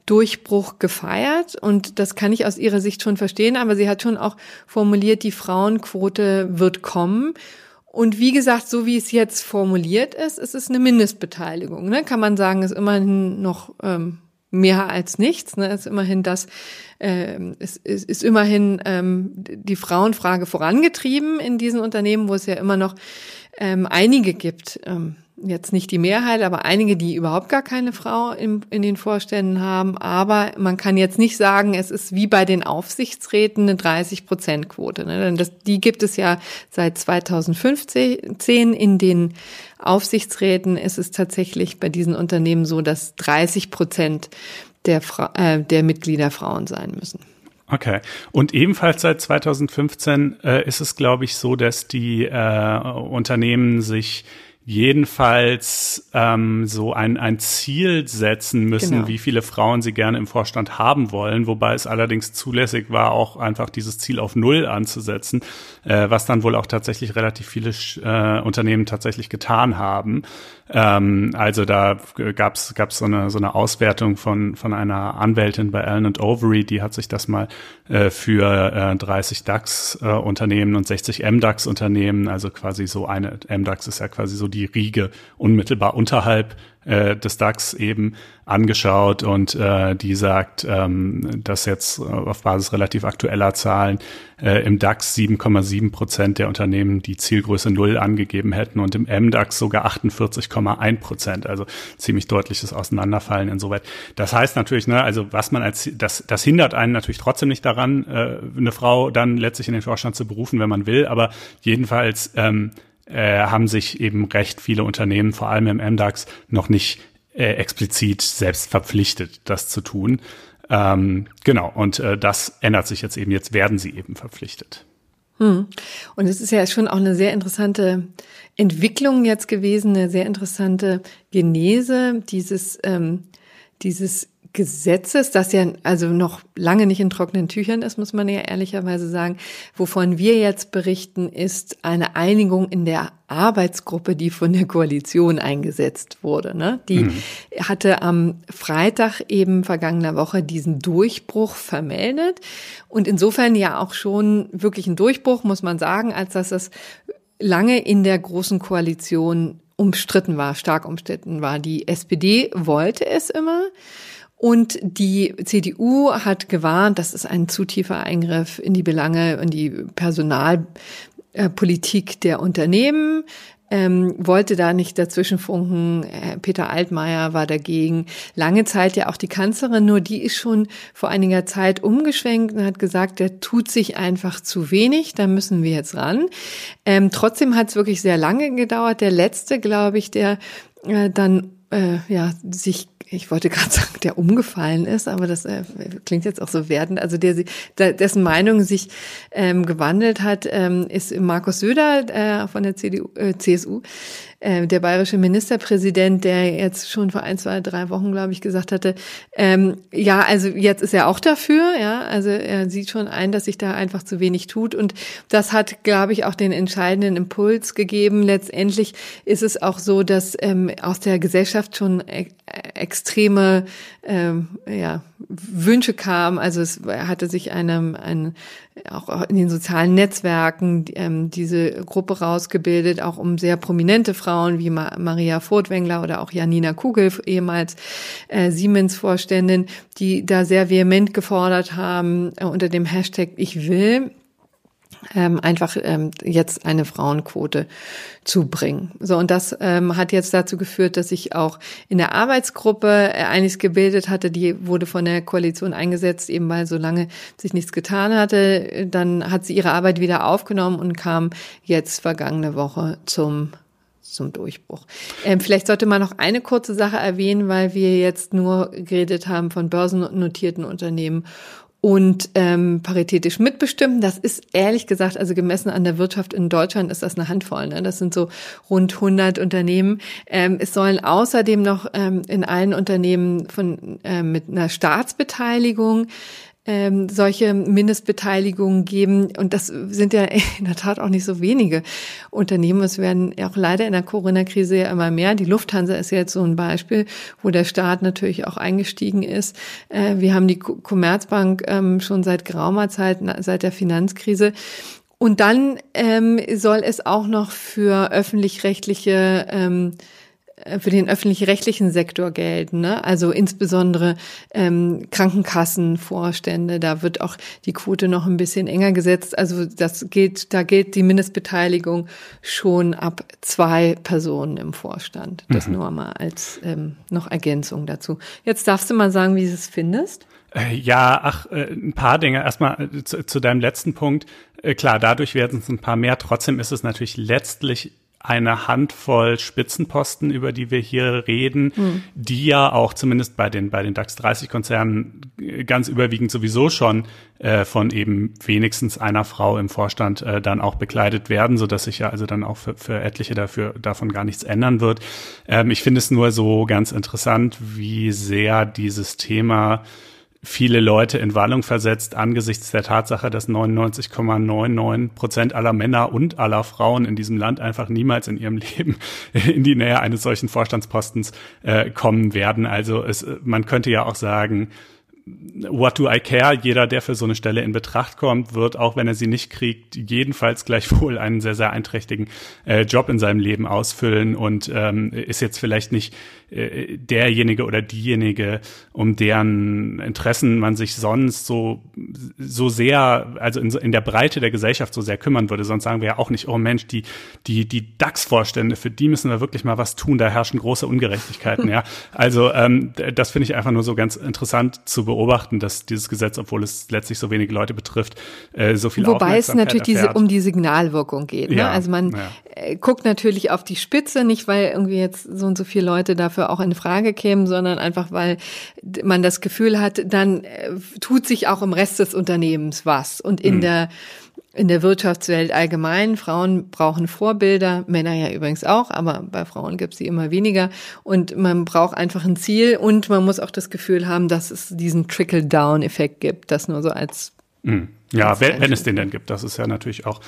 Speaker 2: Durchbruch gefeiert und das kann ich aus ihrer Sicht schon verstehen, aber sie hat schon auch formuliert, die Frauenquote wird kommen. Und wie gesagt, so wie es jetzt formuliert ist, ist es eine Mindestbeteiligung. Ne? Kann man sagen, ist immerhin noch ähm, mehr als nichts. Ne? Ist immerhin das, äh, ist, ist, ist immerhin ähm, die Frauenfrage vorangetrieben in diesen Unternehmen, wo es ja immer noch ähm, einige gibt. Ähm, jetzt nicht die Mehrheit, aber einige, die überhaupt gar keine Frau in, in den Vorständen haben. Aber man kann jetzt nicht sagen, es ist wie bei den Aufsichtsräten eine 30-Prozent-Quote. Ne? Denn das, die gibt es ja seit 2015 in den Aufsichtsräten. Ist es tatsächlich bei diesen Unternehmen so, dass 30 Prozent der, Fra äh, der Mitglieder Frauen sein müssen.
Speaker 1: Okay. Und ebenfalls seit 2015 äh, ist es, glaube ich, so, dass die äh, Unternehmen sich jedenfalls ähm, so ein, ein Ziel setzen müssen, genau. wie viele Frauen sie gerne im Vorstand haben wollen, wobei es allerdings zulässig war, auch einfach dieses Ziel auf Null anzusetzen, äh, was dann wohl auch tatsächlich relativ viele äh, Unternehmen tatsächlich getan haben. Ähm, also da gab's gab's so eine so eine Auswertung von von einer Anwältin bei Allen Overy, die hat sich das mal äh, für äh, 30 DAX äh, und 60 MDAX Unternehmen, also quasi so eine MDAX ist ja quasi so die Riege unmittelbar unterhalb äh, des DAX eben angeschaut und äh, die sagt, ähm, dass jetzt auf Basis relativ aktueller Zahlen äh, im DAX 7,7 Prozent der Unternehmen die Zielgröße null angegeben hätten und im MDAX sogar 48,1 Prozent, also ziemlich deutliches Auseinanderfallen insoweit. Das heißt natürlich, ne, also was man als das das hindert einen natürlich trotzdem nicht daran, äh, eine Frau dann letztlich in den Vorstand zu berufen, wenn man will, aber jedenfalls ähm, äh, haben sich eben recht viele Unternehmen, vor allem im MDAX, noch nicht äh, explizit selbst verpflichtet, das zu tun. Ähm, genau, und äh, das ändert sich jetzt eben. Jetzt werden sie eben verpflichtet.
Speaker 2: Hm. Und es ist ja schon auch eine sehr interessante Entwicklung jetzt gewesen, eine sehr interessante Genese dieses, ähm, dieses Gesetzes, das ja also noch lange nicht in trockenen Tüchern ist, muss man ja ehrlicherweise sagen. Wovon wir jetzt berichten, ist eine Einigung in der Arbeitsgruppe, die von der Koalition eingesetzt wurde. Ne? Die mhm. hatte am Freitag eben vergangener Woche diesen Durchbruch vermeldet und insofern ja auch schon wirklich ein Durchbruch, muss man sagen, als dass es lange in der großen Koalition umstritten war, stark umstritten war. Die SPD wollte es immer. Und die CDU hat gewarnt, das ist ein zu tiefer Eingriff in die Belange, in die Personalpolitik der Unternehmen ähm, wollte da nicht dazwischenfunken. Peter Altmaier war dagegen. Lange Zeit ja auch die Kanzlerin, nur die ist schon vor einiger Zeit umgeschwenkt und hat gesagt, der tut sich einfach zu wenig, da müssen wir jetzt ran. Ähm, trotzdem hat es wirklich sehr lange gedauert. Der letzte, glaube ich, der äh, dann äh, ja sich ich wollte gerade sagen, der umgefallen ist, aber das äh, klingt jetzt auch so werdend. Also der, der dessen Meinung sich ähm, gewandelt hat, ähm, ist Markus Söder äh, von der CDU, äh, CSU, äh, der bayerische Ministerpräsident, der jetzt schon vor ein, zwei, drei Wochen, glaube ich, gesagt hatte, ähm, ja, also jetzt ist er auch dafür, ja, also er sieht schon ein, dass sich da einfach zu wenig tut und das hat, glaube ich, auch den entscheidenden Impuls gegeben. Letztendlich ist es auch so, dass ähm, aus der Gesellschaft schon e extreme ähm, ja, Wünsche kamen. Also es hatte sich einem ein, auch in den sozialen Netzwerken ähm, diese Gruppe rausgebildet, auch um sehr prominente Frauen wie Ma Maria Furtwängler oder auch Janina Kugel, ehemals äh, Siemens-Vorständin, die da sehr vehement gefordert haben äh, unter dem Hashtag Ich will ähm, einfach ähm, jetzt eine Frauenquote zu bringen. So und das ähm, hat jetzt dazu geführt, dass ich auch in der Arbeitsgruppe äh, einiges gebildet hatte, die wurde von der Koalition eingesetzt, eben weil so lange sich nichts getan hatte. Dann hat sie ihre Arbeit wieder aufgenommen und kam jetzt vergangene Woche zum zum Durchbruch. Ähm, vielleicht sollte man noch eine kurze Sache erwähnen, weil wir jetzt nur geredet haben von börsennotierten Unternehmen und ähm, paritätisch mitbestimmen. Das ist ehrlich gesagt, also gemessen an der Wirtschaft in Deutschland ist das eine Handvoll. Ne? Das sind so rund 100 Unternehmen. Ähm, es sollen außerdem noch ähm, in allen Unternehmen von äh, mit einer Staatsbeteiligung ähm, solche Mindestbeteiligungen geben. Und das sind ja in der Tat auch nicht so wenige Unternehmen. Es werden auch leider in der Corona-Krise ja immer mehr. Die Lufthansa ist jetzt so ein Beispiel, wo der Staat natürlich auch eingestiegen ist. Äh, wir haben die Commerzbank ähm, schon seit geraumer Zeit, seit der Finanzkrise. Und dann ähm, soll es auch noch für öffentlich-rechtliche ähm, äh, für den öffentlich-rechtlichen Sektor gelten, ne? also insbesondere ähm, Krankenkassenvorstände, da wird auch die Quote noch ein bisschen enger gesetzt. Also das gilt, da gilt die Mindestbeteiligung schon ab zwei Personen im Vorstand. Das mhm. nur mal als ähm, noch Ergänzung dazu. Jetzt darfst du mal sagen, wie du es findest.
Speaker 1: Äh, ja, ach, äh, ein paar Dinge. Erstmal zu, zu deinem letzten Punkt. Klar, dadurch werden es ein paar mehr. Trotzdem ist es natürlich letztlich eine Handvoll Spitzenposten, über die wir hier reden, mhm. die ja auch zumindest bei den, bei den DAX 30 Konzernen ganz überwiegend sowieso schon äh, von eben wenigstens einer Frau im Vorstand äh, dann auch bekleidet werden, so dass sich ja also dann auch für, für etliche dafür, davon gar nichts ändern wird. Ähm, ich finde es nur so ganz interessant, wie sehr dieses Thema viele Leute in Wallung versetzt angesichts der Tatsache, dass 99,99 Prozent aller Männer und aller Frauen in diesem Land einfach niemals in ihrem Leben in die Nähe eines solchen Vorstandspostens äh, kommen werden. Also es, man könnte ja auch sagen, what do I care? Jeder, der für so eine Stelle in Betracht kommt, wird, auch wenn er sie nicht kriegt, jedenfalls gleichwohl einen sehr, sehr einträchtigen äh, Job in seinem Leben ausfüllen und ähm, ist jetzt vielleicht nicht äh, derjenige oder diejenige, um deren Interessen man sich sonst so, so sehr, also in, in der Breite der Gesellschaft so sehr kümmern würde. Sonst sagen wir ja auch nicht, oh Mensch, die, die, die DAX-Vorstände, für die müssen wir wirklich mal was tun, da herrschen große Ungerechtigkeiten, ja. Also ähm, das finde ich einfach nur so ganz interessant zu beobachten, dass dieses Gesetz, obwohl es letztlich so wenige Leute betrifft, äh, so viel
Speaker 2: Wobei es natürlich diese, um die Signalwirkung geht. Ne? Ja, also man ja. Äh, guckt natürlich auf die Spitze, nicht weil irgendwie jetzt so und so viele Leute dafür dafür auch in Frage kämen, sondern einfach, weil man das Gefühl hat, dann äh, tut sich auch im Rest des Unternehmens was. Und in mhm. der in der Wirtschaftswelt allgemein. Frauen brauchen Vorbilder, Männer ja übrigens auch, aber bei Frauen gibt es sie immer weniger. Und man braucht einfach ein Ziel und man muss auch das Gefühl haben, dass es diesen Trickle-Down-Effekt gibt. Das nur so als.
Speaker 1: Mhm. Ja, wenn, wenn es den denn gibt. Das ist ja natürlich auch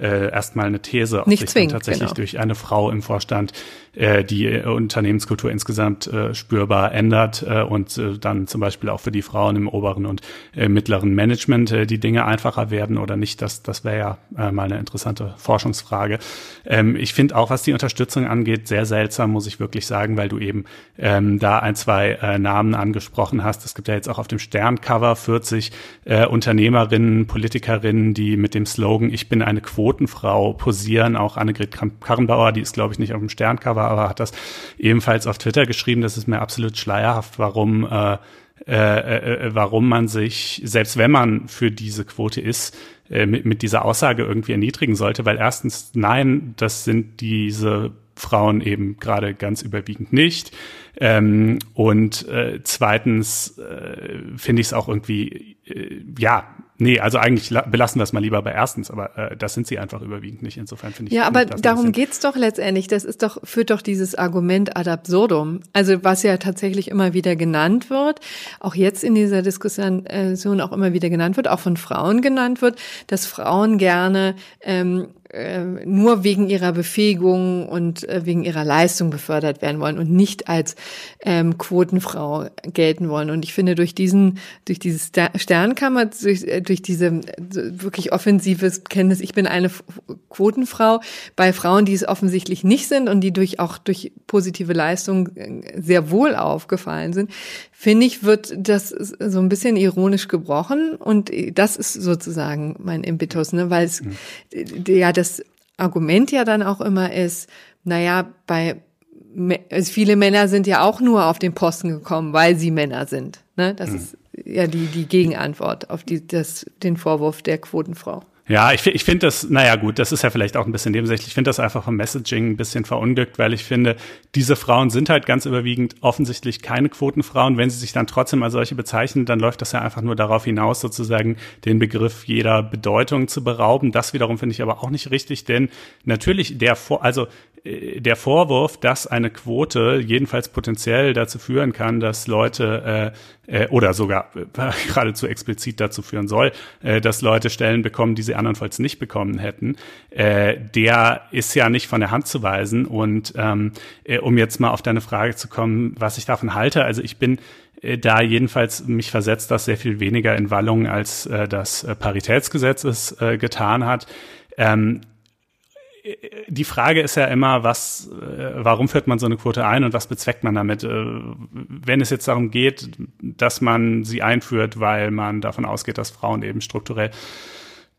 Speaker 1: äh, erstmal eine These, ob
Speaker 2: Nicht
Speaker 1: sich
Speaker 2: zwingend,
Speaker 1: tatsächlich
Speaker 2: genau.
Speaker 1: durch eine Frau im Vorstand äh, die äh, Unternehmenskultur insgesamt äh, spürbar ändert äh, und äh, dann zum Beispiel auch für die Frauen im oberen und äh, mittleren Management äh, die Dinge einfacher werden oder nicht. Das, das wäre ja äh, mal eine interessante Forschungsfrage. Ähm, ich finde auch, was die Unterstützung angeht, sehr seltsam, muss ich wirklich sagen, weil du eben ähm, da ein, zwei äh, Namen angesprochen hast. Es gibt ja jetzt auch auf dem Sterncover 40 äh, Unternehmerinnen, Politikerinnen, die mit dem Slogan Ich bin eine Quotenfrau posieren. Auch Annegret Karrenbauer, die ist, glaube ich, nicht auf dem Sterncover, aber hat das ebenfalls auf Twitter geschrieben. Das ist mir absolut schleierhaft, warum äh, äh, äh, warum man sich, selbst wenn man für diese Quote ist, äh, mit, mit dieser Aussage irgendwie erniedrigen sollte, weil erstens, nein, das sind diese Frauen eben gerade ganz überwiegend nicht. Ähm, und äh, zweitens äh, finde ich es auch irgendwie, äh, ja, Nee, also eigentlich belassen wir es mal lieber bei erstens, aber äh, das sind sie einfach überwiegend nicht. Insofern finde ich.
Speaker 2: Ja, aber darum geht's doch letztendlich. Das ist doch, führt doch dieses Argument ad absurdum. Also was ja tatsächlich immer wieder genannt wird, auch jetzt in dieser Diskussion äh, auch immer wieder genannt wird, auch von Frauen genannt wird, dass Frauen gerne ähm, äh, nur wegen ihrer Befähigung und äh, wegen ihrer Leistung befördert werden wollen und nicht als ähm, Quotenfrau gelten wollen. Und ich finde, durch diesen, durch dieses Sternkammer, durch, äh, durch diese wirklich offensives Kenntnis, ich bin eine Quotenfrau, bei Frauen, die es offensichtlich nicht sind und die durch auch durch positive Leistung sehr wohl aufgefallen sind, finde ich, wird das so ein bisschen ironisch gebrochen und das ist sozusagen mein Impetus, ne, weil es mhm. ja das Argument ja dann auch immer ist, naja, bei also viele Männer sind ja auch nur auf den Posten gekommen, weil sie Männer sind. Ne? Das mhm. ist ja die, die Gegenantwort auf die, das, den Vorwurf der Quotenfrau.
Speaker 1: Ja, ich, ich finde das, naja gut, das ist ja vielleicht auch ein bisschen nebensächlich. Ich finde das einfach vom Messaging ein bisschen verunglückt, weil ich finde, diese Frauen sind halt ganz überwiegend offensichtlich keine Quotenfrauen. Wenn sie sich dann trotzdem als solche bezeichnen, dann läuft das ja einfach nur darauf hinaus, sozusagen den Begriff jeder Bedeutung zu berauben. Das wiederum finde ich aber auch nicht richtig, denn natürlich der Vor, also der Vorwurf, dass eine Quote jedenfalls potenziell dazu führen kann, dass Leute äh, äh, oder sogar äh, geradezu explizit dazu führen soll, äh, dass Leute Stellen bekommen, die sie andernfalls nicht bekommen hätten, äh, der ist ja nicht von der Hand zu weisen. Und ähm, äh, um jetzt mal auf deine Frage zu kommen, was ich davon halte, also ich bin äh, da jedenfalls mich versetzt das sehr viel weniger in Wallungen, als äh, das äh, Paritätsgesetz es äh, getan hat. Ähm, die Frage ist ja immer, was, äh, warum führt man so eine Quote ein und was bezweckt man damit? Äh, wenn es jetzt darum geht, dass man sie einführt, weil man davon ausgeht, dass Frauen eben strukturell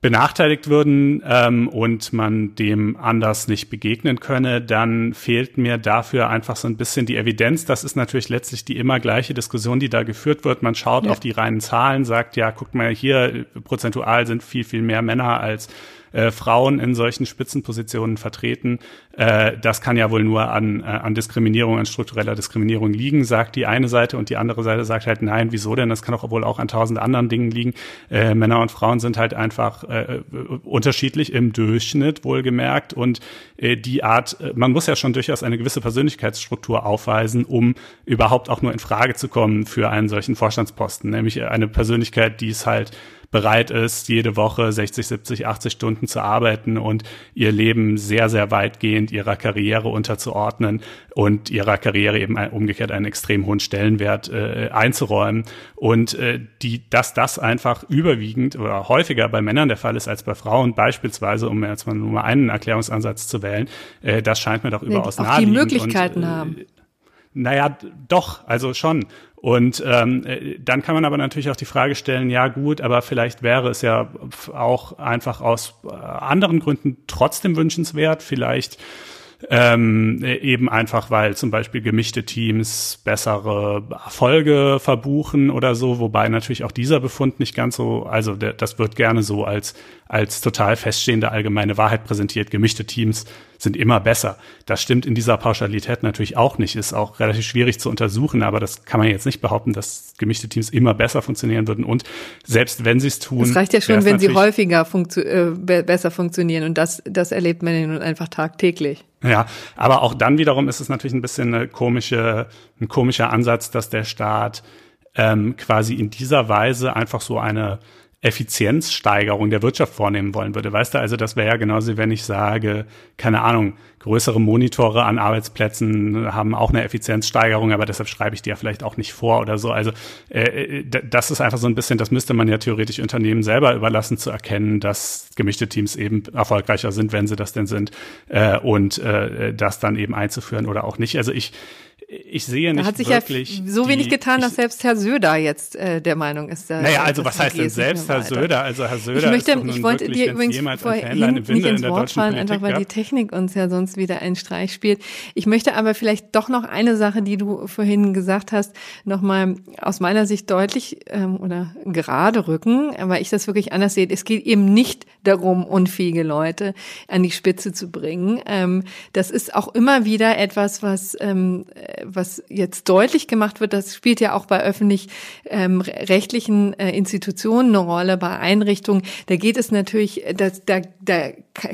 Speaker 1: benachteiligt würden ähm, und man dem anders nicht begegnen könne, dann fehlt mir dafür einfach so ein bisschen die Evidenz. Das ist natürlich letztlich die immer gleiche Diskussion, die da geführt wird. Man schaut ja. auf die reinen Zahlen, sagt, ja, guck mal hier, prozentual sind viel, viel mehr Männer als äh, Frauen in solchen Spitzenpositionen vertreten. Äh, das kann ja wohl nur an, äh, an Diskriminierung, an struktureller Diskriminierung liegen, sagt die eine Seite und die andere Seite sagt halt, nein, wieso denn? Das kann doch wohl auch an tausend anderen Dingen liegen. Äh, Männer und Frauen sind halt einfach äh, unterschiedlich im Durchschnitt wohlgemerkt und äh, die Art, äh, man muss ja schon durchaus eine gewisse Persönlichkeitsstruktur aufweisen, um überhaupt auch nur in Frage zu kommen für einen solchen Vorstandsposten, nämlich eine Persönlichkeit, die es halt bereit ist, jede Woche 60, 70, 80 Stunden zu arbeiten und ihr Leben sehr, sehr weitgehend ihrer Karriere unterzuordnen und ihrer Karriere eben umgekehrt einen extrem hohen Stellenwert äh, einzuräumen. Und äh, die, dass das einfach überwiegend oder häufiger bei Männern der Fall ist als bei Frauen, beispielsweise, um jetzt mal nur mal einen Erklärungsansatz zu wählen, äh, das scheint mir doch überaus naheliegend.
Speaker 2: Die Möglichkeiten und, äh, haben.
Speaker 1: Naja, doch, also schon. Und ähm, äh, dann kann man aber natürlich auch die Frage stellen, ja gut, aber vielleicht wäre es ja auch einfach aus äh, anderen Gründen trotzdem wünschenswert, vielleicht ähm, eben einfach, weil zum Beispiel gemischte Teams bessere Erfolge verbuchen oder so, wobei natürlich auch dieser Befund nicht ganz so, also das wird gerne so als, als total feststehende allgemeine Wahrheit präsentiert. Gemischte Teams sind immer besser. Das stimmt in dieser Pauschalität natürlich auch nicht, ist auch relativ schwierig zu untersuchen, aber das kann man jetzt nicht behaupten, dass gemischte Teams immer besser funktionieren würden und selbst wenn sie es tun.
Speaker 2: Es reicht ja schon, wenn sie häufiger funktio äh, besser funktionieren und das, das erlebt man nun einfach tagtäglich.
Speaker 1: Ja, aber auch dann wiederum ist es natürlich ein bisschen eine komische, ein komischer Ansatz, dass der Staat ähm, quasi in dieser Weise einfach so eine Effizienzsteigerung der Wirtschaft vornehmen wollen würde. Weißt du, also das wäre ja genauso, wenn ich sage, keine Ahnung, größere Monitore an Arbeitsplätzen haben auch eine Effizienzsteigerung, aber deshalb schreibe ich die ja vielleicht auch nicht vor oder so. Also äh, äh das ist einfach so ein bisschen, das müsste man ja theoretisch Unternehmen selber überlassen zu erkennen, dass gemischte Teams eben erfolgreicher sind, wenn sie das denn sind, äh, und äh, das dann eben einzuführen oder auch nicht. Also ich ich sehe nicht
Speaker 2: da hat sich
Speaker 1: wirklich.
Speaker 2: Ja so wenig getan, dass selbst Herr Söder jetzt äh, der Meinung ist.
Speaker 1: Äh, naja, also was heißt denn selbst Herr Söder? Also Herr Söder
Speaker 2: ich möchte,
Speaker 1: ist
Speaker 2: ich wollte dir übrigens vorhin nicht ins Wort fallen, einfach weil die Technik uns ja sonst wieder einen Streich spielt. Ich möchte aber vielleicht doch noch eine Sache, die du vorhin gesagt hast, nochmal aus meiner Sicht deutlich ähm, oder gerade rücken, weil ich das wirklich anders sehe. Es geht eben nicht darum, unfähige Leute an die Spitze zu bringen. Ähm, das ist auch immer wieder etwas, was ähm, was jetzt deutlich gemacht wird, das spielt ja auch bei öffentlich-rechtlichen ähm, äh, Institutionen eine Rolle, bei Einrichtungen. Da geht es natürlich, das, da, da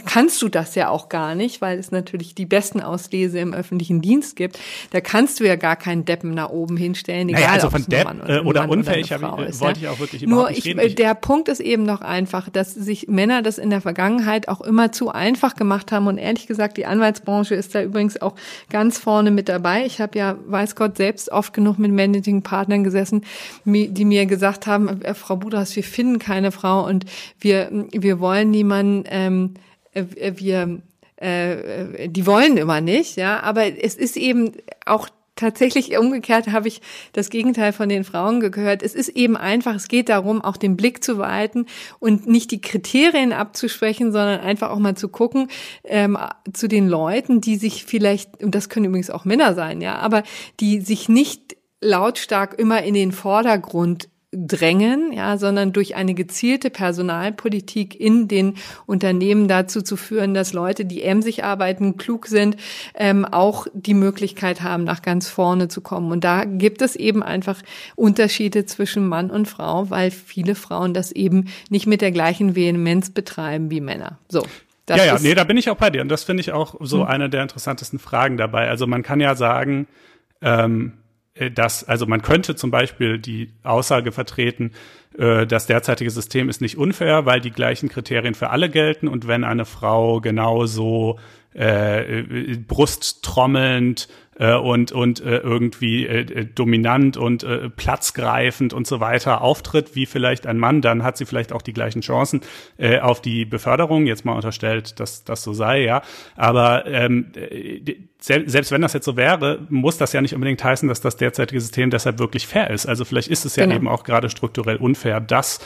Speaker 2: kannst du das ja auch gar nicht, weil es natürlich die besten Auslese im öffentlichen Dienst gibt. Da kannst du ja gar keinen Deppen nach oben hinstellen, egal
Speaker 1: naja, also
Speaker 2: von
Speaker 1: Depp oder, äh, oder unfähig oder ich, ist, wollte ich auch wirklich
Speaker 2: Nur ich, reden. der Punkt ist eben noch einfach, dass sich Männer das in der Vergangenheit auch immer zu einfach gemacht haben und ehrlich gesagt, die Anwaltsbranche ist da übrigens auch ganz vorne mit dabei. Ich habe ja, weiß Gott, selbst oft genug mit Managing-Partnern gesessen, die mir gesagt haben, äh, Frau Budras, wir finden keine Frau und wir, wir wollen niemanden, ähm, äh, wir, äh, die wollen immer nicht, ja, aber es ist eben auch tatsächlich umgekehrt habe ich das Gegenteil von den Frauen gehört. Es ist eben einfach, es geht darum, auch den Blick zu weiten und nicht die Kriterien abzusprechen, sondern einfach auch mal zu gucken ähm, zu den Leuten, die sich vielleicht, und das können übrigens auch Männer sein, ja, aber die sich nicht lautstark immer in den Vordergrund drängen, ja, sondern durch eine gezielte Personalpolitik in den Unternehmen dazu zu führen, dass Leute, die emsig arbeiten, klug sind, ähm, auch die Möglichkeit haben, nach ganz vorne zu kommen. Und da gibt es eben einfach Unterschiede zwischen Mann und Frau, weil viele Frauen das eben nicht mit der gleichen Vehemenz betreiben wie Männer. So.
Speaker 1: Das ja, ja, nee, da bin ich auch bei dir. Und das finde ich auch so hm. eine der interessantesten Fragen dabei. Also man kann ja sagen, ähm, äh, dass, also man könnte zum Beispiel die Aussage vertreten, äh, das derzeitige System ist nicht unfair, weil die gleichen Kriterien für alle gelten. Und wenn eine Frau genauso äh, äh brusttrommelnd äh, und, und äh, irgendwie äh, äh, dominant und äh, platzgreifend und so weiter auftritt wie vielleicht ein Mann, dann hat sie vielleicht auch die gleichen Chancen äh, auf die Beförderung. Jetzt mal unterstellt, dass das so sei, ja. Aber ähm, äh, selbst wenn das jetzt so wäre, muss das ja nicht unbedingt heißen, dass das derzeitige System deshalb wirklich fair ist. Also vielleicht ist es ja genau. eben auch gerade strukturell unfair, dass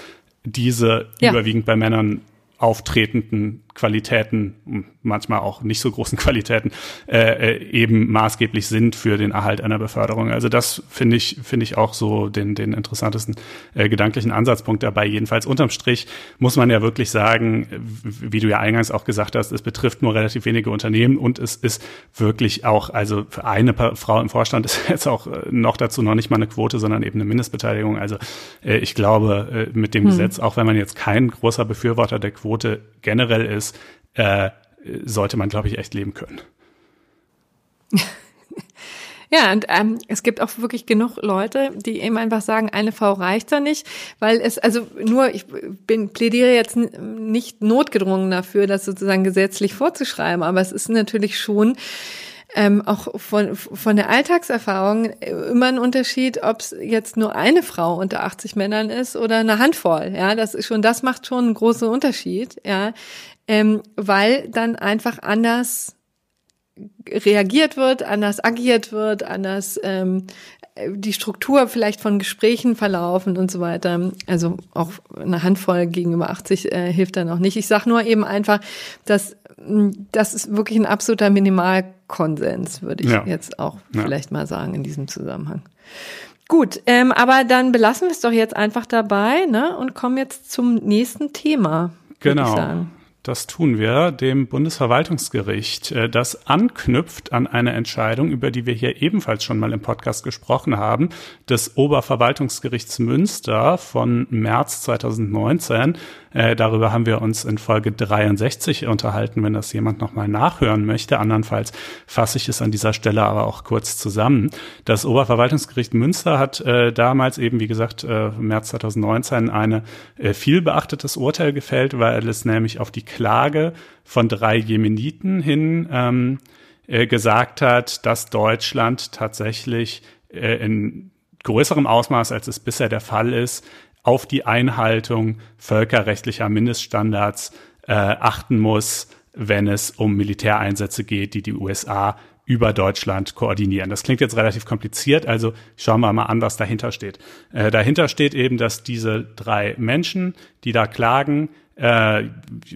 Speaker 1: diese ja. überwiegend bei Männern auftretenden Qualitäten, manchmal auch nicht so großen Qualitäten, äh, äh, eben maßgeblich sind für den Erhalt einer Beförderung. Also das finde ich, finde ich auch so den, den interessantesten äh, gedanklichen Ansatzpunkt dabei. Jedenfalls unterm Strich muss man ja wirklich sagen, wie du ja eingangs auch gesagt hast, es betrifft nur relativ wenige Unternehmen und es ist wirklich auch, also für eine Frau im Vorstand ist jetzt auch äh, noch dazu noch nicht mal eine Quote, sondern eben eine Mindestbeteiligung. Also äh, ich glaube, äh, mit dem hm. Gesetz, auch wenn man jetzt kein großer Befürworter der Quote generell ist, äh, sollte man, glaube ich, echt leben können.
Speaker 2: Ja, und ähm, es gibt auch wirklich genug Leute, die eben einfach sagen, eine Frau reicht da nicht, weil es, also nur, ich bin, plädiere jetzt nicht notgedrungen dafür, das sozusagen gesetzlich vorzuschreiben, aber es ist natürlich schon ähm, auch von, von der Alltagserfahrung immer ein Unterschied, ob es jetzt nur eine Frau unter 80 Männern ist oder eine Handvoll. Ja, das ist schon, das macht schon einen großen Unterschied. Ja, ähm, weil dann einfach anders reagiert wird, anders agiert wird, anders ähm, die Struktur vielleicht von Gesprächen verlaufen und so weiter. Also auch eine Handvoll gegenüber 80 äh, hilft dann auch nicht. Ich sage nur eben einfach, dass das ist wirklich ein absoluter Minimalkonsens, würde ich ja. jetzt auch ja. vielleicht mal sagen in diesem Zusammenhang. Gut, ähm, aber dann belassen wir es doch jetzt einfach dabei ne, und kommen jetzt zum nächsten Thema.
Speaker 1: Genau. Das tun wir dem Bundesverwaltungsgericht, äh, das anknüpft an eine Entscheidung, über die wir hier ebenfalls schon mal im Podcast gesprochen haben, des Oberverwaltungsgerichts Münster von März 2019. Äh, darüber haben wir uns in Folge 63 unterhalten, wenn das jemand nochmal nachhören möchte. Andernfalls fasse ich es an dieser Stelle aber auch kurz zusammen. Das Oberverwaltungsgericht Münster hat äh, damals eben, wie gesagt, äh, März 2019 eine äh, viel beachtetes Urteil gefällt, weil es nämlich auf die Klage von drei Jemeniten hin ähm, äh, gesagt hat, dass Deutschland tatsächlich äh, in größerem Ausmaß, als es bisher der Fall ist, auf die Einhaltung völkerrechtlicher Mindeststandards äh, achten muss, wenn es um Militäreinsätze geht, die die USA über Deutschland koordinieren. Das klingt jetzt relativ kompliziert, also schauen wir mal an, was dahinter steht. Äh, dahinter steht eben, dass diese drei Menschen, die da klagen, äh,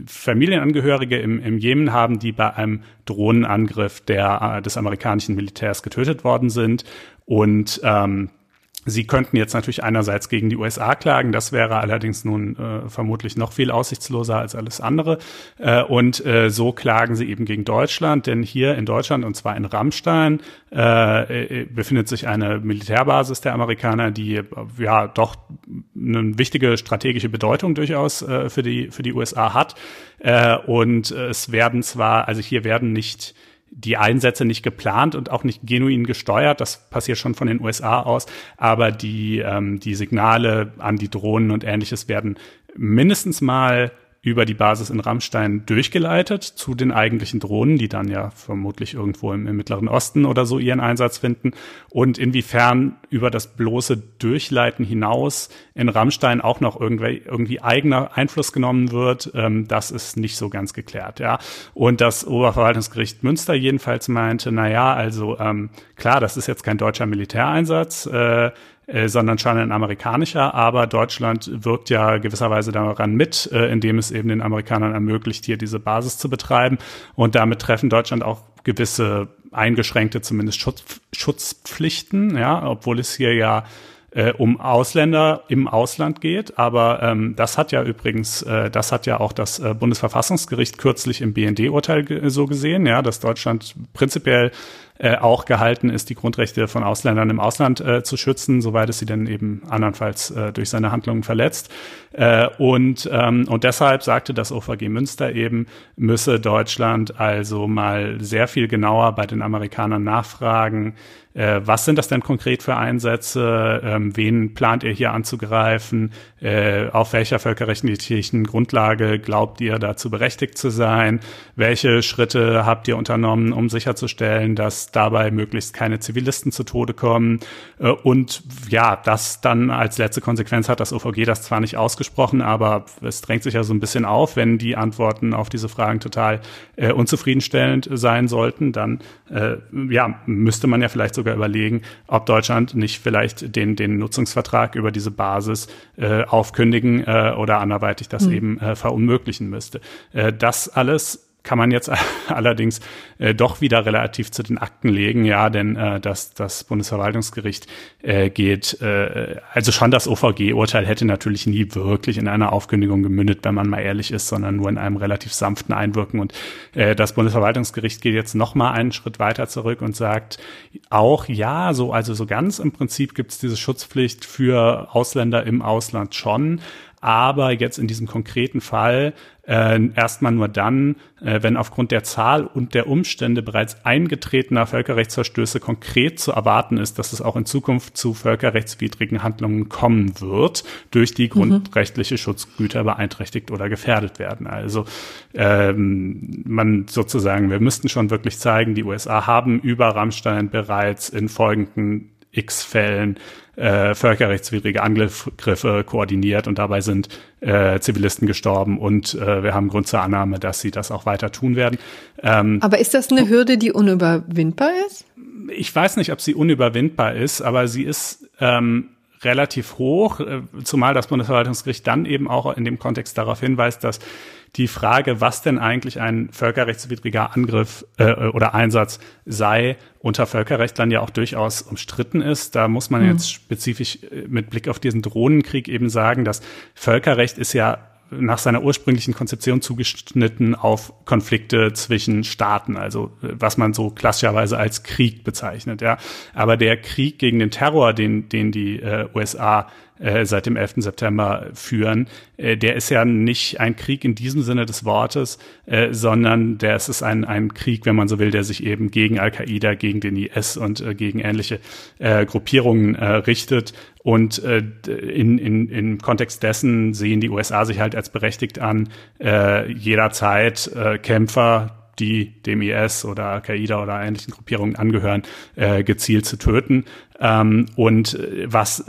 Speaker 1: Familienangehörige im, im Jemen haben, die bei einem Drohnenangriff der, äh, des amerikanischen Militärs getötet worden sind und ähm, Sie könnten jetzt natürlich einerseits gegen die USA klagen, das wäre allerdings nun äh, vermutlich noch viel aussichtsloser als alles andere. Äh, und äh, so klagen sie eben gegen Deutschland, denn hier in Deutschland, und zwar in Rammstein, äh, äh, befindet sich eine Militärbasis der Amerikaner, die ja doch eine wichtige strategische Bedeutung durchaus äh, für die für die USA hat. Äh, und es werden zwar, also hier werden nicht die Einsätze nicht geplant und auch nicht genuin gesteuert. Das passiert schon von den USA aus. Aber die, ähm, die Signale an die Drohnen und ähnliches werden mindestens mal über die Basis in Rammstein durchgeleitet zu den eigentlichen Drohnen, die dann ja vermutlich irgendwo im, im, Mittleren Osten oder so ihren Einsatz finden. Und inwiefern über das bloße Durchleiten hinaus in Rammstein auch noch irgendwie, irgendwie eigener Einfluss genommen wird, ähm, das ist nicht so ganz geklärt. Ja. Und das Oberverwaltungsgericht Münster jedenfalls meinte, na ja, also ähm, klar, das ist jetzt kein deutscher Militäreinsatz. Äh, äh, sondern schon ein amerikanischer. Aber Deutschland wirkt ja gewisserweise daran mit, äh, indem es eben den Amerikanern ermöglicht, hier diese Basis zu betreiben. Und damit treffen Deutschland auch gewisse eingeschränkte, zumindest Schutz, Schutzpflichten, ja, obwohl es hier ja äh, um Ausländer im Ausland geht. Aber ähm, das hat ja übrigens, äh, das hat ja auch das äh, Bundesverfassungsgericht kürzlich im BND-Urteil ge so gesehen, ja, dass Deutschland prinzipiell äh, auch gehalten ist, die Grundrechte von Ausländern im Ausland äh, zu schützen, soweit es sie denn eben andernfalls äh, durch seine Handlungen verletzt. Äh, und, ähm, und deshalb sagte das OVG Münster eben, müsse Deutschland also mal sehr viel genauer bei den Amerikanern nachfragen, äh, was sind das denn konkret für Einsätze? Ähm, wen plant ihr hier anzugreifen? Äh, auf welcher völkerrechtlichen Grundlage glaubt ihr dazu berechtigt zu sein? Welche Schritte habt ihr unternommen, um sicherzustellen, dass dabei möglichst keine Zivilisten zu Tode kommen? Äh, und ja, das dann als letzte Konsequenz hat das OVG das zwar nicht ausgesprochen, aber es drängt sich ja so ein bisschen auf, wenn die Antworten auf diese Fragen total äh, unzufriedenstellend sein sollten, dann äh, ja, müsste man ja vielleicht sogar überlegen, ob Deutschland nicht vielleicht den, den Nutzungsvertrag über diese Basis äh, aufkündigen äh, oder anderweitig das mhm. eben äh, verunmöglichen müsste. Das alles kann man jetzt allerdings äh, doch wieder relativ zu den Akten legen, ja, denn äh, das, das Bundesverwaltungsgericht äh, geht, äh, also schon das OVG-Urteil hätte natürlich nie wirklich in einer Aufkündigung gemündet, wenn man mal ehrlich ist, sondern nur in einem relativ sanften Einwirken. Und äh, das Bundesverwaltungsgericht geht jetzt noch mal einen Schritt weiter zurück und sagt auch, ja, so, also so ganz im Prinzip gibt es diese Schutzpflicht für Ausländer im Ausland schon, aber jetzt in diesem konkreten Fall äh, erstmal nur dann, äh, wenn aufgrund der Zahl und der Umstände bereits eingetretener Völkerrechtsverstöße konkret zu erwarten ist, dass es auch in Zukunft zu völkerrechtswidrigen Handlungen kommen wird, durch die mhm. grundrechtliche Schutzgüter beeinträchtigt oder gefährdet werden. Also ähm, man sozusagen, wir müssten schon wirklich zeigen, die USA haben über Rammstein bereits in folgenden X Fällen äh, völkerrechtswidrige Angriffe koordiniert und dabei sind äh, Zivilisten gestorben und äh, wir haben Grund zur Annahme, dass sie das auch weiter tun werden.
Speaker 2: Ähm, aber ist das eine Hürde, die unüberwindbar ist?
Speaker 1: Ich weiß nicht, ob sie unüberwindbar ist, aber sie ist ähm, relativ hoch, äh, zumal das Bundesverwaltungsgericht dann eben auch in dem Kontext darauf hinweist, dass die Frage, was denn eigentlich ein völkerrechtswidriger Angriff äh, oder Einsatz sei, unter Völkerrechtlern ja auch durchaus umstritten ist. Da muss man mhm. jetzt spezifisch äh, mit Blick auf diesen Drohnenkrieg eben sagen, dass Völkerrecht ist ja nach seiner ursprünglichen Konzeption zugeschnitten auf Konflikte zwischen Staaten, also äh, was man so klassischerweise als Krieg bezeichnet. Ja. Aber der Krieg gegen den Terror, den, den die äh, USA äh, seit dem 11. September führen, äh, der ist ja nicht ein Krieg in diesem Sinne des Wortes, äh, sondern der ist ein, ein Krieg, wenn man so will, der sich eben gegen Al-Qaida, gegen den IS und äh, gegen ähnliche äh, Gruppierungen äh, richtet. Und in, in, im Kontext dessen sehen die USA sich halt als berechtigt an, jederzeit Kämpfer die dem IS oder Al-Qaida oder ähnlichen Gruppierungen angehören, äh, gezielt zu töten. Ähm, und äh, was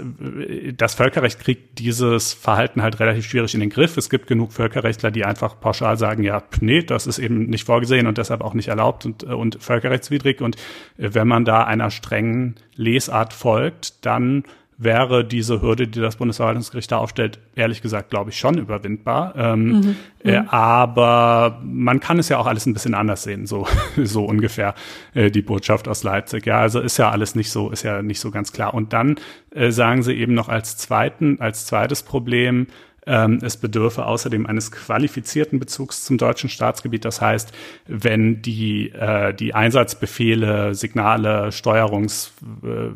Speaker 1: das Völkerrecht kriegt dieses Verhalten halt relativ schwierig in den Griff. Es gibt genug Völkerrechtler, die einfach pauschal sagen, ja, nee, das ist eben nicht vorgesehen und deshalb auch nicht erlaubt und, äh, und völkerrechtswidrig. Und äh, wenn man da einer strengen Lesart folgt, dann wäre diese Hürde, die das Bundesverwaltungsgericht da aufstellt, ehrlich gesagt, glaube ich, schon überwindbar. Ähm, mhm. Äh, mhm. aber man kann es ja auch alles ein bisschen anders sehen, so, so ungefähr äh, die Botschaft aus Leipzig. Ja, also ist ja alles nicht so, ist ja nicht so ganz klar. Und dann äh, sagen sie eben noch als zweiten, als zweites Problem, ähm, es bedürfe außerdem eines qualifizierten Bezugs zum deutschen Staatsgebiet. Das heißt, wenn die, äh, die Einsatzbefehle, Signale, Steuerungs äh,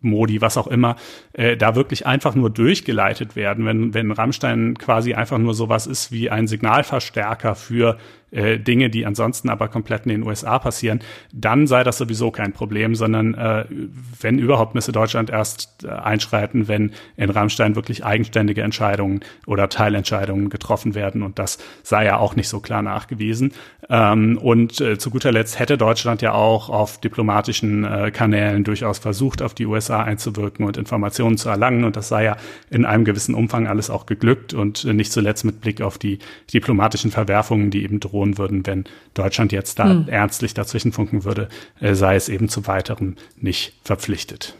Speaker 1: Modi, was auch immer, äh, da wirklich einfach nur durchgeleitet werden, wenn, wenn Rammstein quasi einfach nur sowas ist wie ein Signalverstärker für äh, Dinge, die ansonsten aber komplett in den USA passieren, dann sei das sowieso kein Problem, sondern äh, wenn überhaupt müsse Deutschland erst äh, einschreiten, wenn in Rammstein wirklich eigenständige Entscheidungen oder Teilentscheidungen getroffen werden und das sei ja auch nicht so klar nachgewiesen. Ähm, und äh, zu guter Letzt hätte Deutschland ja auch auf diplomatischen äh, Kanälen durchaus versucht, auf die USA einzuwirken und Informationen zu erlangen und das sei ja in einem gewissen Umfang alles auch geglückt und äh, nicht zuletzt mit Blick auf die diplomatischen Verwerfungen, die eben drohen drohen würden, wenn Deutschland jetzt da mhm. ernstlich dazwischenfunken würde, äh, sei es eben zu weiterem nicht verpflichtet.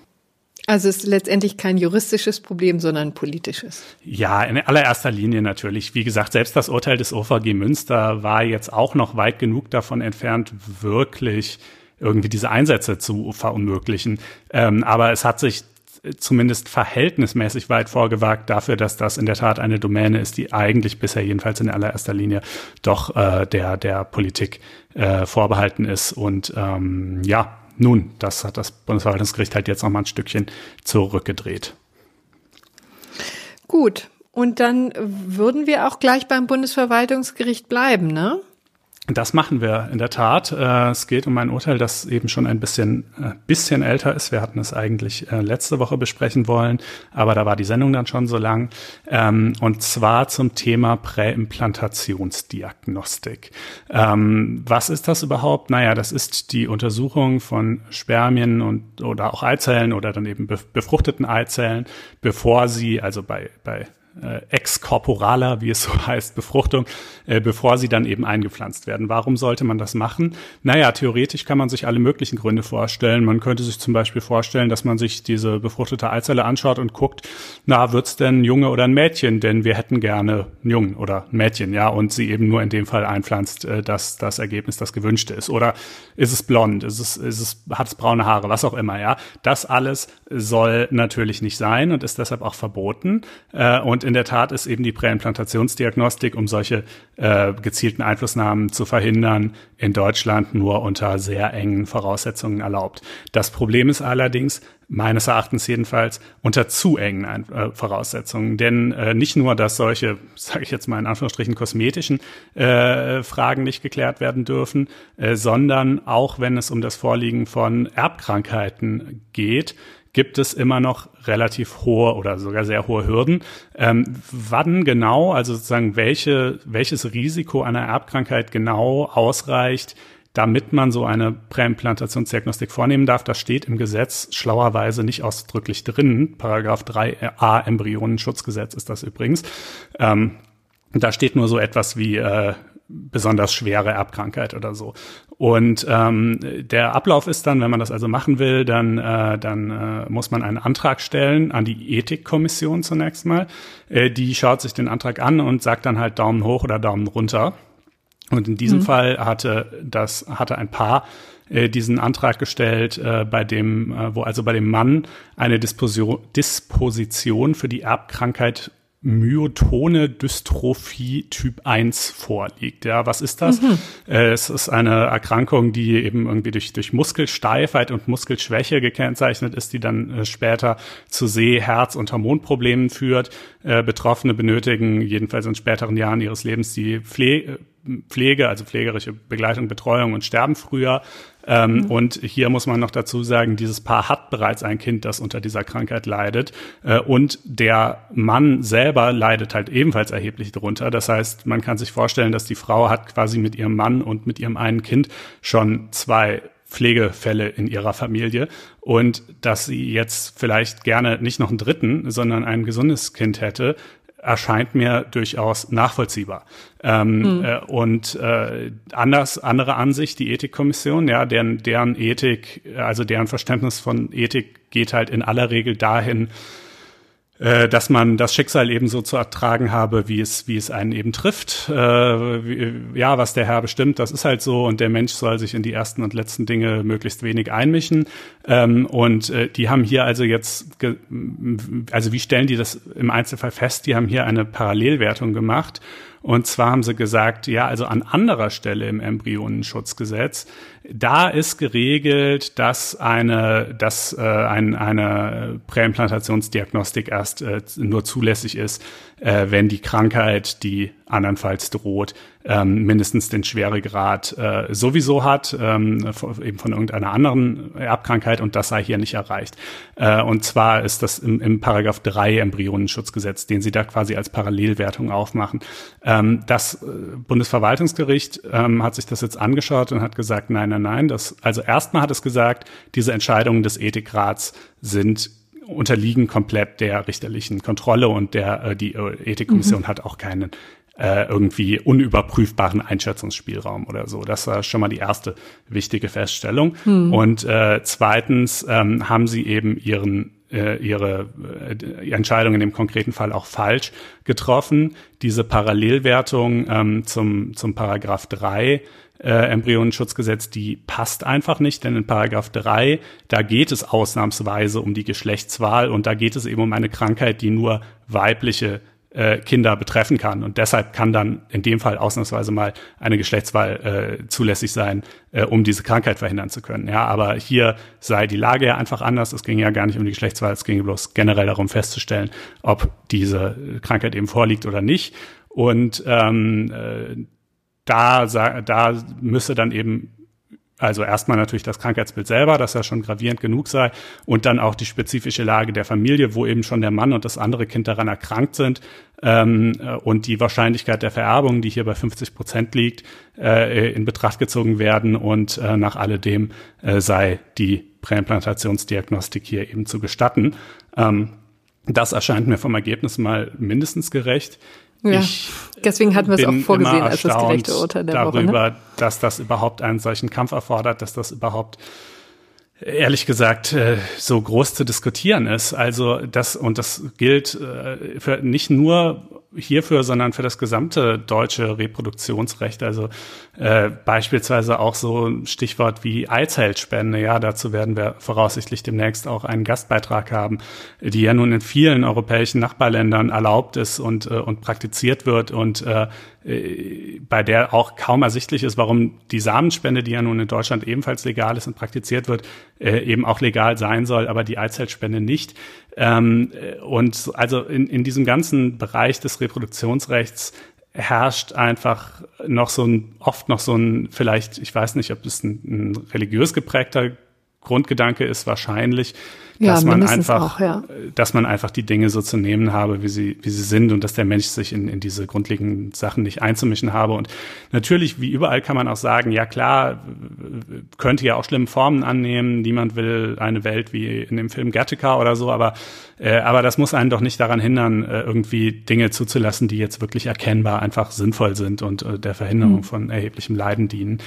Speaker 2: Also es ist letztendlich kein juristisches Problem, sondern ein politisches.
Speaker 1: Ja, in allererster Linie natürlich. Wie gesagt, selbst das Urteil des OVG Münster war jetzt auch noch weit genug davon entfernt, wirklich irgendwie diese Einsätze zu verunmöglichen. Ähm, aber es hat sich zumindest verhältnismäßig weit vorgewagt dafür, dass das in der Tat eine Domäne ist, die eigentlich bisher jedenfalls in allererster Linie doch äh, der, der Politik äh, vorbehalten ist. Und ähm, ja, nun, das hat das Bundesverwaltungsgericht halt jetzt noch mal ein Stückchen zurückgedreht.
Speaker 2: Gut. Und dann würden wir auch gleich beim Bundesverwaltungsgericht bleiben, ne?
Speaker 1: Das machen wir in der Tat. Äh, es geht um ein Urteil, das eben schon ein bisschen, äh, bisschen älter ist. Wir hatten es eigentlich äh, letzte Woche besprechen wollen, aber da war die Sendung dann schon so lang. Ähm, und zwar zum Thema Präimplantationsdiagnostik. Ähm, was ist das überhaupt? Naja, das ist die Untersuchung von Spermien und oder auch Eizellen oder dann eben befruchteten Eizellen, bevor sie, also bei, bei äh, exkorporaler, wie es so heißt, Befruchtung, äh, bevor sie dann eben eingepflanzt werden. Warum sollte man das machen? Naja, theoretisch kann man sich alle möglichen Gründe vorstellen. Man könnte sich zum Beispiel vorstellen, dass man sich diese befruchtete Eizelle anschaut und guckt, na, wird's denn ein Junge oder ein Mädchen? Denn wir hätten gerne einen Jungen oder ein Mädchen, ja, und sie eben nur in dem Fall einpflanzt, äh, dass das Ergebnis das gewünschte ist. Oder ist es blond? Ist es, ist es, hat es braune Haare? Was auch immer, ja. Das alles soll natürlich nicht sein und ist deshalb auch verboten. Äh, und in der Tat ist eben die Präimplantationsdiagnostik, um solche äh, gezielten Einflussnahmen zu verhindern, in Deutschland nur unter sehr engen Voraussetzungen erlaubt. Das Problem ist allerdings, meines Erachtens jedenfalls, unter zu engen äh, Voraussetzungen. Denn äh, nicht nur, dass solche, sage ich jetzt mal in Anführungsstrichen, kosmetischen äh, Fragen nicht geklärt werden dürfen, äh, sondern auch wenn es um das Vorliegen von Erbkrankheiten geht, gibt es immer noch relativ hohe oder sogar sehr hohe Hürden. Ähm, wann genau, also sozusagen welche, welches Risiko einer Erbkrankheit genau ausreicht, damit man so eine Präimplantationsdiagnostik vornehmen darf, das steht im Gesetz schlauerweise nicht ausdrücklich drin. Paragraph 3a Embryonenschutzgesetz ist das übrigens. Ähm, da steht nur so etwas wie äh, besonders schwere Erbkrankheit oder so. Und ähm, der Ablauf ist dann, wenn man das also machen will, dann, äh, dann äh, muss man einen Antrag stellen an die Ethikkommission zunächst mal. Äh, die schaut sich den Antrag an und sagt dann halt Daumen hoch oder Daumen runter. Und in diesem mhm. Fall hatte das hatte ein Paar äh, diesen Antrag gestellt, äh, bei dem, äh, wo also bei dem Mann eine Disposition, Disposition für die Erbkrankheit Myotone Dystrophie Typ 1 vorliegt. Ja, was ist das? Mhm. Äh, es ist eine Erkrankung, die eben irgendwie durch, durch Muskelsteifheit und Muskelschwäche gekennzeichnet ist, die dann äh, später zu Seh-, Herz- und Hormonproblemen führt. Äh, Betroffene benötigen jedenfalls in späteren Jahren ihres Lebens die Pflege, Pflege, also pflegerische Begleitung, Betreuung und sterben früher. Ähm, mhm. Und hier muss man noch dazu sagen, dieses Paar hat bereits ein Kind, das unter dieser Krankheit leidet. Äh, und der Mann selber leidet halt ebenfalls erheblich darunter. Das heißt, man kann sich vorstellen, dass die Frau hat quasi mit ihrem Mann und mit ihrem einen Kind schon zwei Pflegefälle in ihrer Familie und dass sie jetzt vielleicht gerne nicht noch einen dritten, sondern ein gesundes Kind hätte, erscheint mir durchaus nachvollziehbar. Ähm, mhm. äh, und äh, anders, andere Ansicht, die Ethikkommission, ja, deren, deren Ethik, also deren Verständnis von Ethik geht halt in aller Regel dahin, äh, dass man das Schicksal eben so zu ertragen habe, wie es, wie es einen eben trifft. Äh, wie, ja, was der Herr bestimmt, das ist halt so und der Mensch soll sich in die ersten und letzten Dinge möglichst wenig einmischen. Ähm, und äh, die haben hier also jetzt, also wie stellen die das im Einzelfall fest? Die haben hier eine Parallelwertung gemacht und zwar haben sie gesagt, ja, also an anderer Stelle im Embryonenschutzgesetz, da ist geregelt, dass eine, dass äh, ein, eine Präimplantationsdiagnostik erst äh, nur zulässig ist, äh, wenn die Krankheit, die andernfalls droht, ähm, mindestens den Schweregrad äh, sowieso hat, ähm, eben von irgendeiner anderen Erbkrankheit und das sei hier nicht erreicht. Äh, und zwar ist das im, im Paragraph 3 Embryonenschutzgesetz, den sie da quasi als Parallelwertung aufmachen. Ähm, das äh, Bundesverwaltungsgericht ähm, hat sich das jetzt angeschaut und hat gesagt, nein, nein, nein. Das, also erstmal hat es gesagt, diese Entscheidungen des Ethikrats sind unterliegen komplett der richterlichen Kontrolle und der äh, die äh, Ethikkommission mhm. hat auch keinen äh, irgendwie unüberprüfbaren Einschätzungsspielraum oder so. Das war schon mal die erste wichtige Feststellung. Mhm. Und äh, zweitens ähm, haben sie eben ihren äh, ihre äh, Entscheidung in dem konkreten Fall auch falsch getroffen. Diese Parallelwertung ähm, zum, zum Paragraph 3 äh, Embryonenschutzgesetz, die passt einfach nicht, denn in Paragraph 3, da geht es ausnahmsweise um die Geschlechtswahl und da geht es eben um eine Krankheit, die nur weibliche äh, Kinder betreffen kann. Und deshalb kann dann in dem Fall ausnahmsweise mal eine Geschlechtswahl äh, zulässig sein, äh, um diese Krankheit verhindern zu können. Ja, aber hier sei die Lage ja einfach anders. Es ging ja gar nicht um die Geschlechtswahl, es ging bloß generell darum festzustellen, ob diese Krankheit eben vorliegt oder nicht. Und ähm, äh, da, da müsste dann eben also erstmal natürlich das Krankheitsbild selber, das ja schon gravierend genug sei, und dann auch die spezifische Lage der Familie, wo eben schon der Mann und das andere Kind daran erkrankt sind ähm, äh, und die Wahrscheinlichkeit der Vererbung, die hier bei 50 Prozent liegt, äh, in Betracht gezogen werden und äh, nach alledem äh, sei die Präimplantationsdiagnostik hier eben zu gestatten. Ähm, das erscheint mir vom Ergebnis mal mindestens gerecht.
Speaker 2: Ja, ich deswegen hatten wir es auch vorgesehen als das gerechte Urteil der
Speaker 1: darüber,
Speaker 2: Woche.
Speaker 1: Ne? dass das überhaupt einen solchen Kampf erfordert, dass das überhaupt ehrlich gesagt äh, so groß zu diskutieren ist. Also das und das gilt äh, für nicht nur hierfür, sondern für das gesamte deutsche Reproduktionsrecht. Also äh, beispielsweise auch so ein Stichwort wie Eizellspende. Ja, dazu werden wir voraussichtlich demnächst auch einen Gastbeitrag haben, die ja nun in vielen europäischen Nachbarländern erlaubt ist und, äh, und praktiziert wird und äh, bei der auch kaum ersichtlich ist, warum die Samenspende, die ja nun in Deutschland ebenfalls legal ist und praktiziert wird, äh, eben auch legal sein soll, aber die Eizellspende nicht. Ähm, äh, und also in, in diesem ganzen Bereich des Reproduktionsrechts herrscht einfach noch so ein, oft noch so ein, vielleicht, ich weiß nicht, ob es ein, ein religiös geprägter Grundgedanke ist wahrscheinlich, dass ja, man einfach, auch, ja. dass man einfach die Dinge so zu nehmen habe, wie sie, wie sie sind und dass der Mensch sich in, in diese grundlegenden Sachen nicht einzumischen habe. Und natürlich, wie überall kann man auch sagen, ja klar, könnte ja auch schlimme Formen annehmen. Niemand will eine Welt wie in dem Film Gattaca oder so, aber, äh, aber das muss einen doch nicht daran hindern, äh, irgendwie Dinge zuzulassen, die jetzt wirklich erkennbar einfach sinnvoll sind und äh, der Verhinderung mhm. von erheblichem Leiden dienen.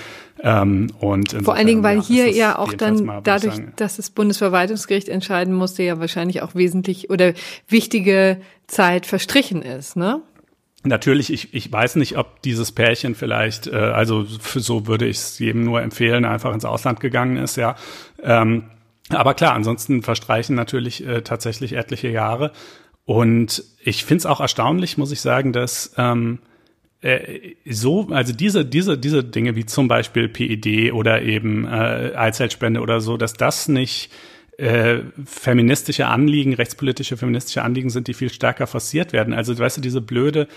Speaker 1: Ähm, und
Speaker 2: Vor allen Dingen, weil ja, hier ja auch dann mal, dadurch, dass das Bundesverwaltungsgericht entscheiden musste, ja wahrscheinlich auch wesentlich oder wichtige Zeit verstrichen ist, ne?
Speaker 1: Natürlich, ich, ich weiß nicht, ob dieses Pärchen vielleicht, äh, also für so würde ich es jedem nur empfehlen, einfach ins Ausland gegangen ist, ja. Ähm, aber klar, ansonsten verstreichen natürlich äh, tatsächlich etliche Jahre. Und ich finde es auch erstaunlich, muss ich sagen, dass ähm, äh, so, also diese, diese, diese Dinge wie zum Beispiel PED oder eben äh, Eizellspende oder so, dass das nicht äh, feministische Anliegen, rechtspolitische feministische Anliegen sind, die viel stärker forciert werden. Also, weißt du, diese blöde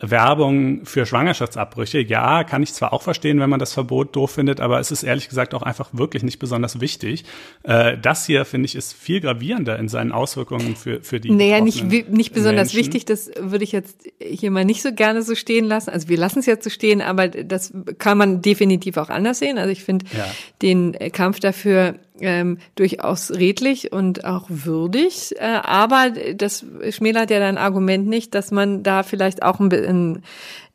Speaker 1: Werbung für Schwangerschaftsabbrüche, ja, kann ich zwar auch verstehen, wenn man das Verbot doof findet, aber es ist ehrlich gesagt auch einfach wirklich nicht besonders wichtig. Äh, das hier, finde ich, ist viel gravierender in seinen Auswirkungen für, für die
Speaker 2: Naja, nicht, nicht besonders Menschen. wichtig, das würde ich jetzt hier mal nicht so gerne so stehen lassen. Also wir lassen es jetzt so stehen, aber das kann man definitiv auch anders sehen. Also ich finde ja. den Kampf dafür ähm, durchaus redlich und auch würdig. Äh, aber das schmälert ja dein Argument nicht, dass man da vielleicht auch ein, ein,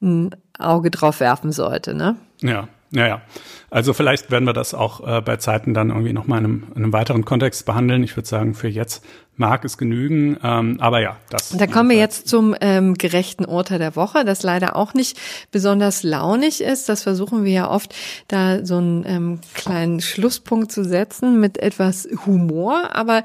Speaker 2: ein Auge drauf werfen sollte, ne?
Speaker 1: Ja, ja, ja. Also vielleicht werden wir das auch äh, bei Zeiten dann irgendwie nochmal in einem, in einem weiteren Kontext behandeln. Ich würde sagen, für jetzt mag es genügen. Ähm, aber ja, das.
Speaker 2: Da kommen wir jetzt zum ähm, gerechten Urteil der Woche, das leider auch nicht besonders launig ist. Das versuchen wir ja oft, da so einen ähm, kleinen Schlusspunkt zu setzen mit etwas Humor. Aber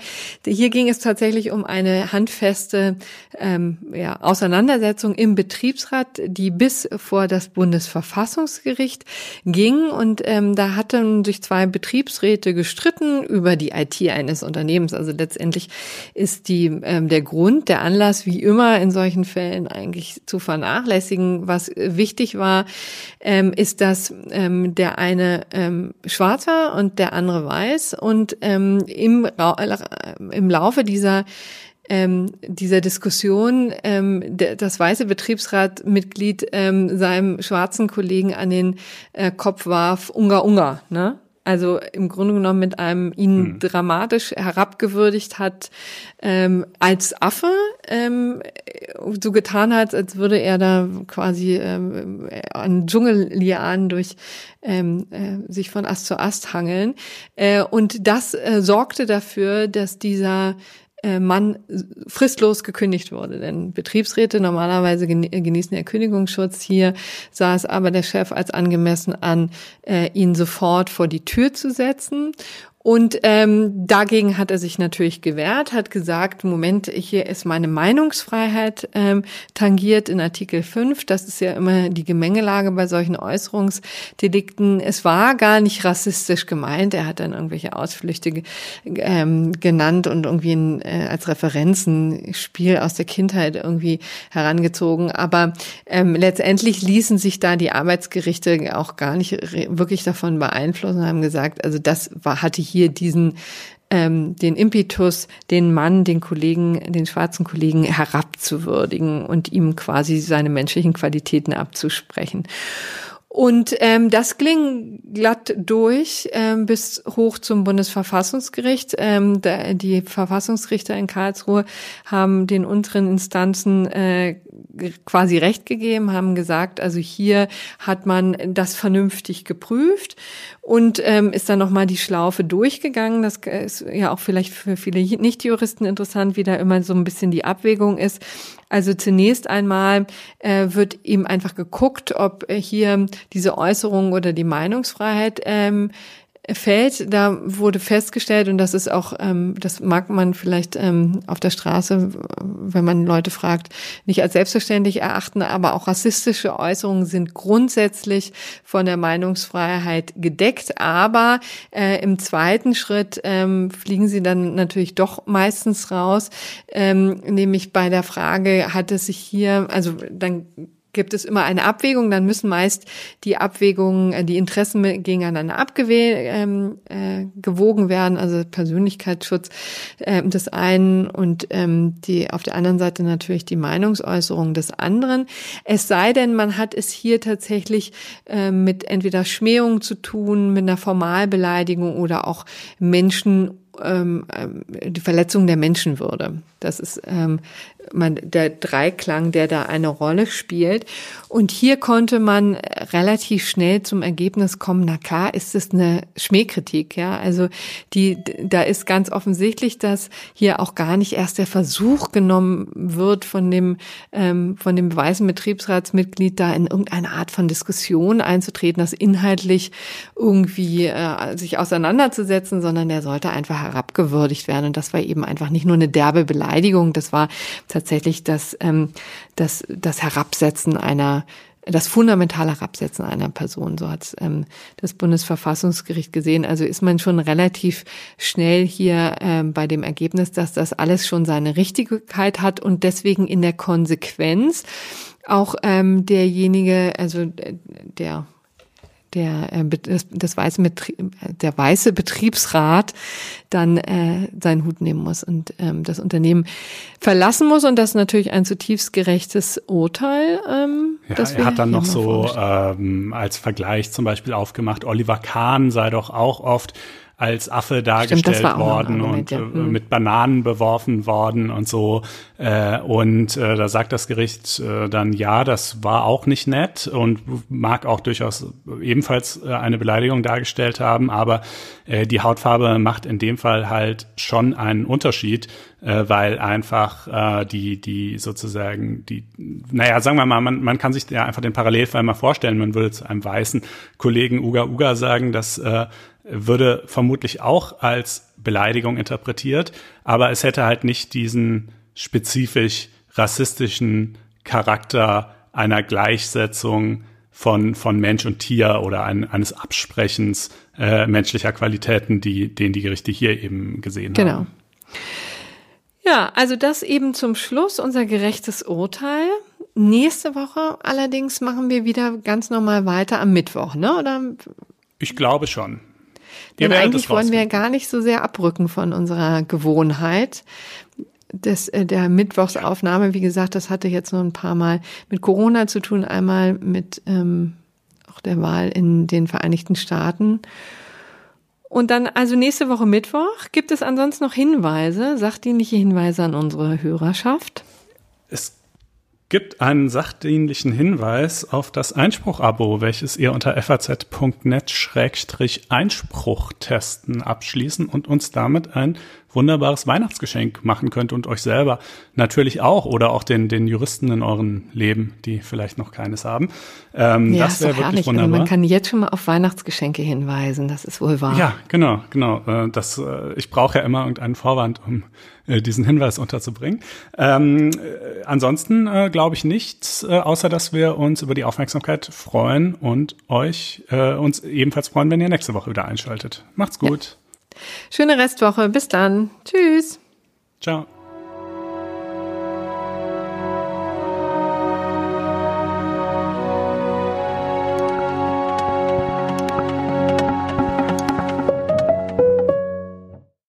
Speaker 2: hier ging es tatsächlich um eine handfeste ähm, ja, Auseinandersetzung im Betriebsrat, die bis vor das Bundesverfassungsgericht ging. Und ähm, da hatten sich zwei Betriebsräte gestritten über die IT eines Unternehmens. Also letztendlich ist die, ähm, der Grund, der Anlass, wie immer in solchen Fällen eigentlich zu vernachlässigen. Was wichtig war, ähm, ist, dass ähm, der eine ähm, schwarz war und der andere weiß. Und ähm, im, im Laufe dieser ähm, dieser Diskussion ähm, der, das weiße Betriebsratmitglied ähm, seinem schwarzen Kollegen an den äh, Kopf warf, Ungar Ungar, ne? also im Grunde genommen mit einem ihn mhm. dramatisch herabgewürdigt hat ähm, als Affe, ähm, so getan hat, als würde er da quasi ähm, an Dschungellianen durch ähm, äh, sich von Ast zu Ast hangeln. Äh, und das äh, sorgte dafür, dass dieser Mann fristlos gekündigt wurde. Denn Betriebsräte normalerweise genießen ja Kündigungsschutz. Hier sah es aber der Chef als angemessen an, äh, ihn sofort vor die Tür zu setzen. Und ähm, dagegen hat er sich natürlich gewehrt, hat gesagt, Moment, hier ist meine Meinungsfreiheit ähm, tangiert in Artikel 5. Das ist ja immer die Gemengelage bei solchen Äußerungsdelikten. Es war gar nicht rassistisch gemeint. Er hat dann irgendwelche Ausflüchte ähm, genannt und irgendwie ein, äh, als Referenzenspiel aus der Kindheit irgendwie herangezogen. Aber ähm, letztendlich ließen sich da die Arbeitsgerichte auch gar nicht wirklich davon beeinflussen, haben gesagt, also das war, hatte hier diesen ähm, den Impetus, den Mann, den Kollegen, den schwarzen Kollegen herabzuwürdigen und ihm quasi seine menschlichen Qualitäten abzusprechen. Und ähm, das ging glatt durch ähm, bis hoch zum Bundesverfassungsgericht. Ähm, da, die Verfassungsrichter in Karlsruhe haben den unteren Instanzen äh, quasi recht gegeben, haben gesagt, also hier hat man das vernünftig geprüft und ähm, ist dann nochmal die Schlaufe durchgegangen. Das ist ja auch vielleicht für viele Nichtjuristen interessant, wie da immer so ein bisschen die Abwägung ist. Also zunächst einmal äh, wird eben einfach geguckt, ob hier diese Äußerung oder die Meinungsfreiheit ähm, fällt, da wurde festgestellt, und das ist auch, ähm, das mag man vielleicht ähm, auf der Straße, wenn man Leute fragt, nicht als selbstverständlich erachten, aber auch rassistische Äußerungen sind grundsätzlich von der Meinungsfreiheit gedeckt. Aber äh, im zweiten Schritt ähm, fliegen sie dann natürlich doch meistens raus, ähm, nämlich bei der Frage, hat es sich hier, also dann gibt es immer eine Abwägung, dann müssen meist die Abwägungen, äh, die Interessen gegeneinander abgewogen ähm, äh, werden, also Persönlichkeitsschutz äh, des einen und ähm, die auf der anderen Seite natürlich die Meinungsäußerung des anderen. Es sei denn, man hat es hier tatsächlich äh, mit entweder Schmähungen zu tun, mit einer Formalbeleidigung oder auch Menschen ähm, äh, die Verletzung der Menschenwürde. Das ist ähm, man, der Dreiklang, der da eine Rolle spielt. Und hier konnte man relativ schnell zum Ergebnis kommen, na klar, ist es eine Schmähkritik, ja. Also die, da ist ganz offensichtlich, dass hier auch gar nicht erst der Versuch genommen wird von dem, ähm, von dem beweisen Betriebsratsmitglied da in irgendeine Art von Diskussion einzutreten, das inhaltlich irgendwie äh, sich auseinanderzusetzen, sondern der sollte einfach herabgewürdigt werden. Und das war eben einfach nicht nur eine derbe Beleidigung, das war tatsächlich das, ähm, das, das Herabsetzen einer das fundamentale Herabsetzen einer Person, so hat ähm, das Bundesverfassungsgericht gesehen. Also ist man schon relativ schnell hier ähm, bei dem Ergebnis, dass das alles schon seine Richtigkeit hat und deswegen in der Konsequenz auch ähm, derjenige, also äh, der der, äh, das, das weiße der weiße Betriebsrat dann äh, seinen Hut nehmen muss und ähm, das Unternehmen verlassen muss und das ist natürlich ein zutiefst gerechtes Urteil.
Speaker 1: Ähm, ja, er hat dann noch so ähm, als Vergleich zum Beispiel aufgemacht, Oliver Kahn sei doch auch oft als Affe dargestellt Stimmt, worden Argument, und ja. mhm. mit Bananen beworfen worden und so. Äh, und äh, da sagt das Gericht äh, dann, ja, das war auch nicht nett und mag auch durchaus ebenfalls äh, eine Beleidigung dargestellt haben, aber äh, die Hautfarbe macht in dem Fall halt schon einen Unterschied, äh, weil einfach äh, die, die sozusagen, die, naja, sagen wir mal, man, man kann sich ja einfach den Parallelfall mal vorstellen, man würde zu einem weißen Kollegen Uga Uga sagen, dass äh, würde vermutlich auch als Beleidigung interpretiert, aber es hätte halt nicht diesen spezifisch rassistischen Charakter einer Gleichsetzung von, von Mensch und Tier oder ein, eines Absprechens äh, menschlicher Qualitäten, die, den die Gerichte hier eben gesehen
Speaker 2: genau.
Speaker 1: haben.
Speaker 2: Genau. Ja, also das eben zum Schluss unser gerechtes Urteil. Nächste Woche allerdings machen wir wieder ganz normal weiter am Mittwoch, ne? Oder?
Speaker 1: Ich glaube schon.
Speaker 2: Denn eigentlich wollen wir gar nicht so sehr abrücken von unserer Gewohnheit. Das, äh, der Mittwochsaufnahme, wie gesagt, das hatte jetzt nur ein paar Mal mit Corona zu tun, einmal mit ähm, auch der Wahl in den Vereinigten Staaten. Und dann, also nächste Woche Mittwoch, gibt es ansonsten noch Hinweise, sachdienliche Hinweise an unsere Hörerschaft?
Speaker 1: Es gibt einen sachdienlichen Hinweis auf das Einspruch-Abo, welches ihr unter faz.net-einspruch testen abschließen und uns damit ein wunderbares Weihnachtsgeschenk machen könnt und euch selber natürlich auch oder auch den, den Juristen in eurem Leben, die vielleicht noch keines haben.
Speaker 2: Ähm, ja, das wäre wirklich herrlich. wunderbar. Also man kann jetzt schon mal auf Weihnachtsgeschenke hinweisen, das ist wohl wahr.
Speaker 1: Ja, genau, genau. Äh, das, äh, ich brauche ja immer irgendeinen Vorwand, um äh, diesen Hinweis unterzubringen. Ähm, ansonsten äh, glaube ich nichts, äh, außer dass wir uns über die Aufmerksamkeit freuen und euch äh, uns ebenfalls freuen, wenn ihr nächste Woche wieder einschaltet. Macht's gut. Ja.
Speaker 2: Schöne Restwoche. Bis dann. Tschüss.
Speaker 1: Ciao.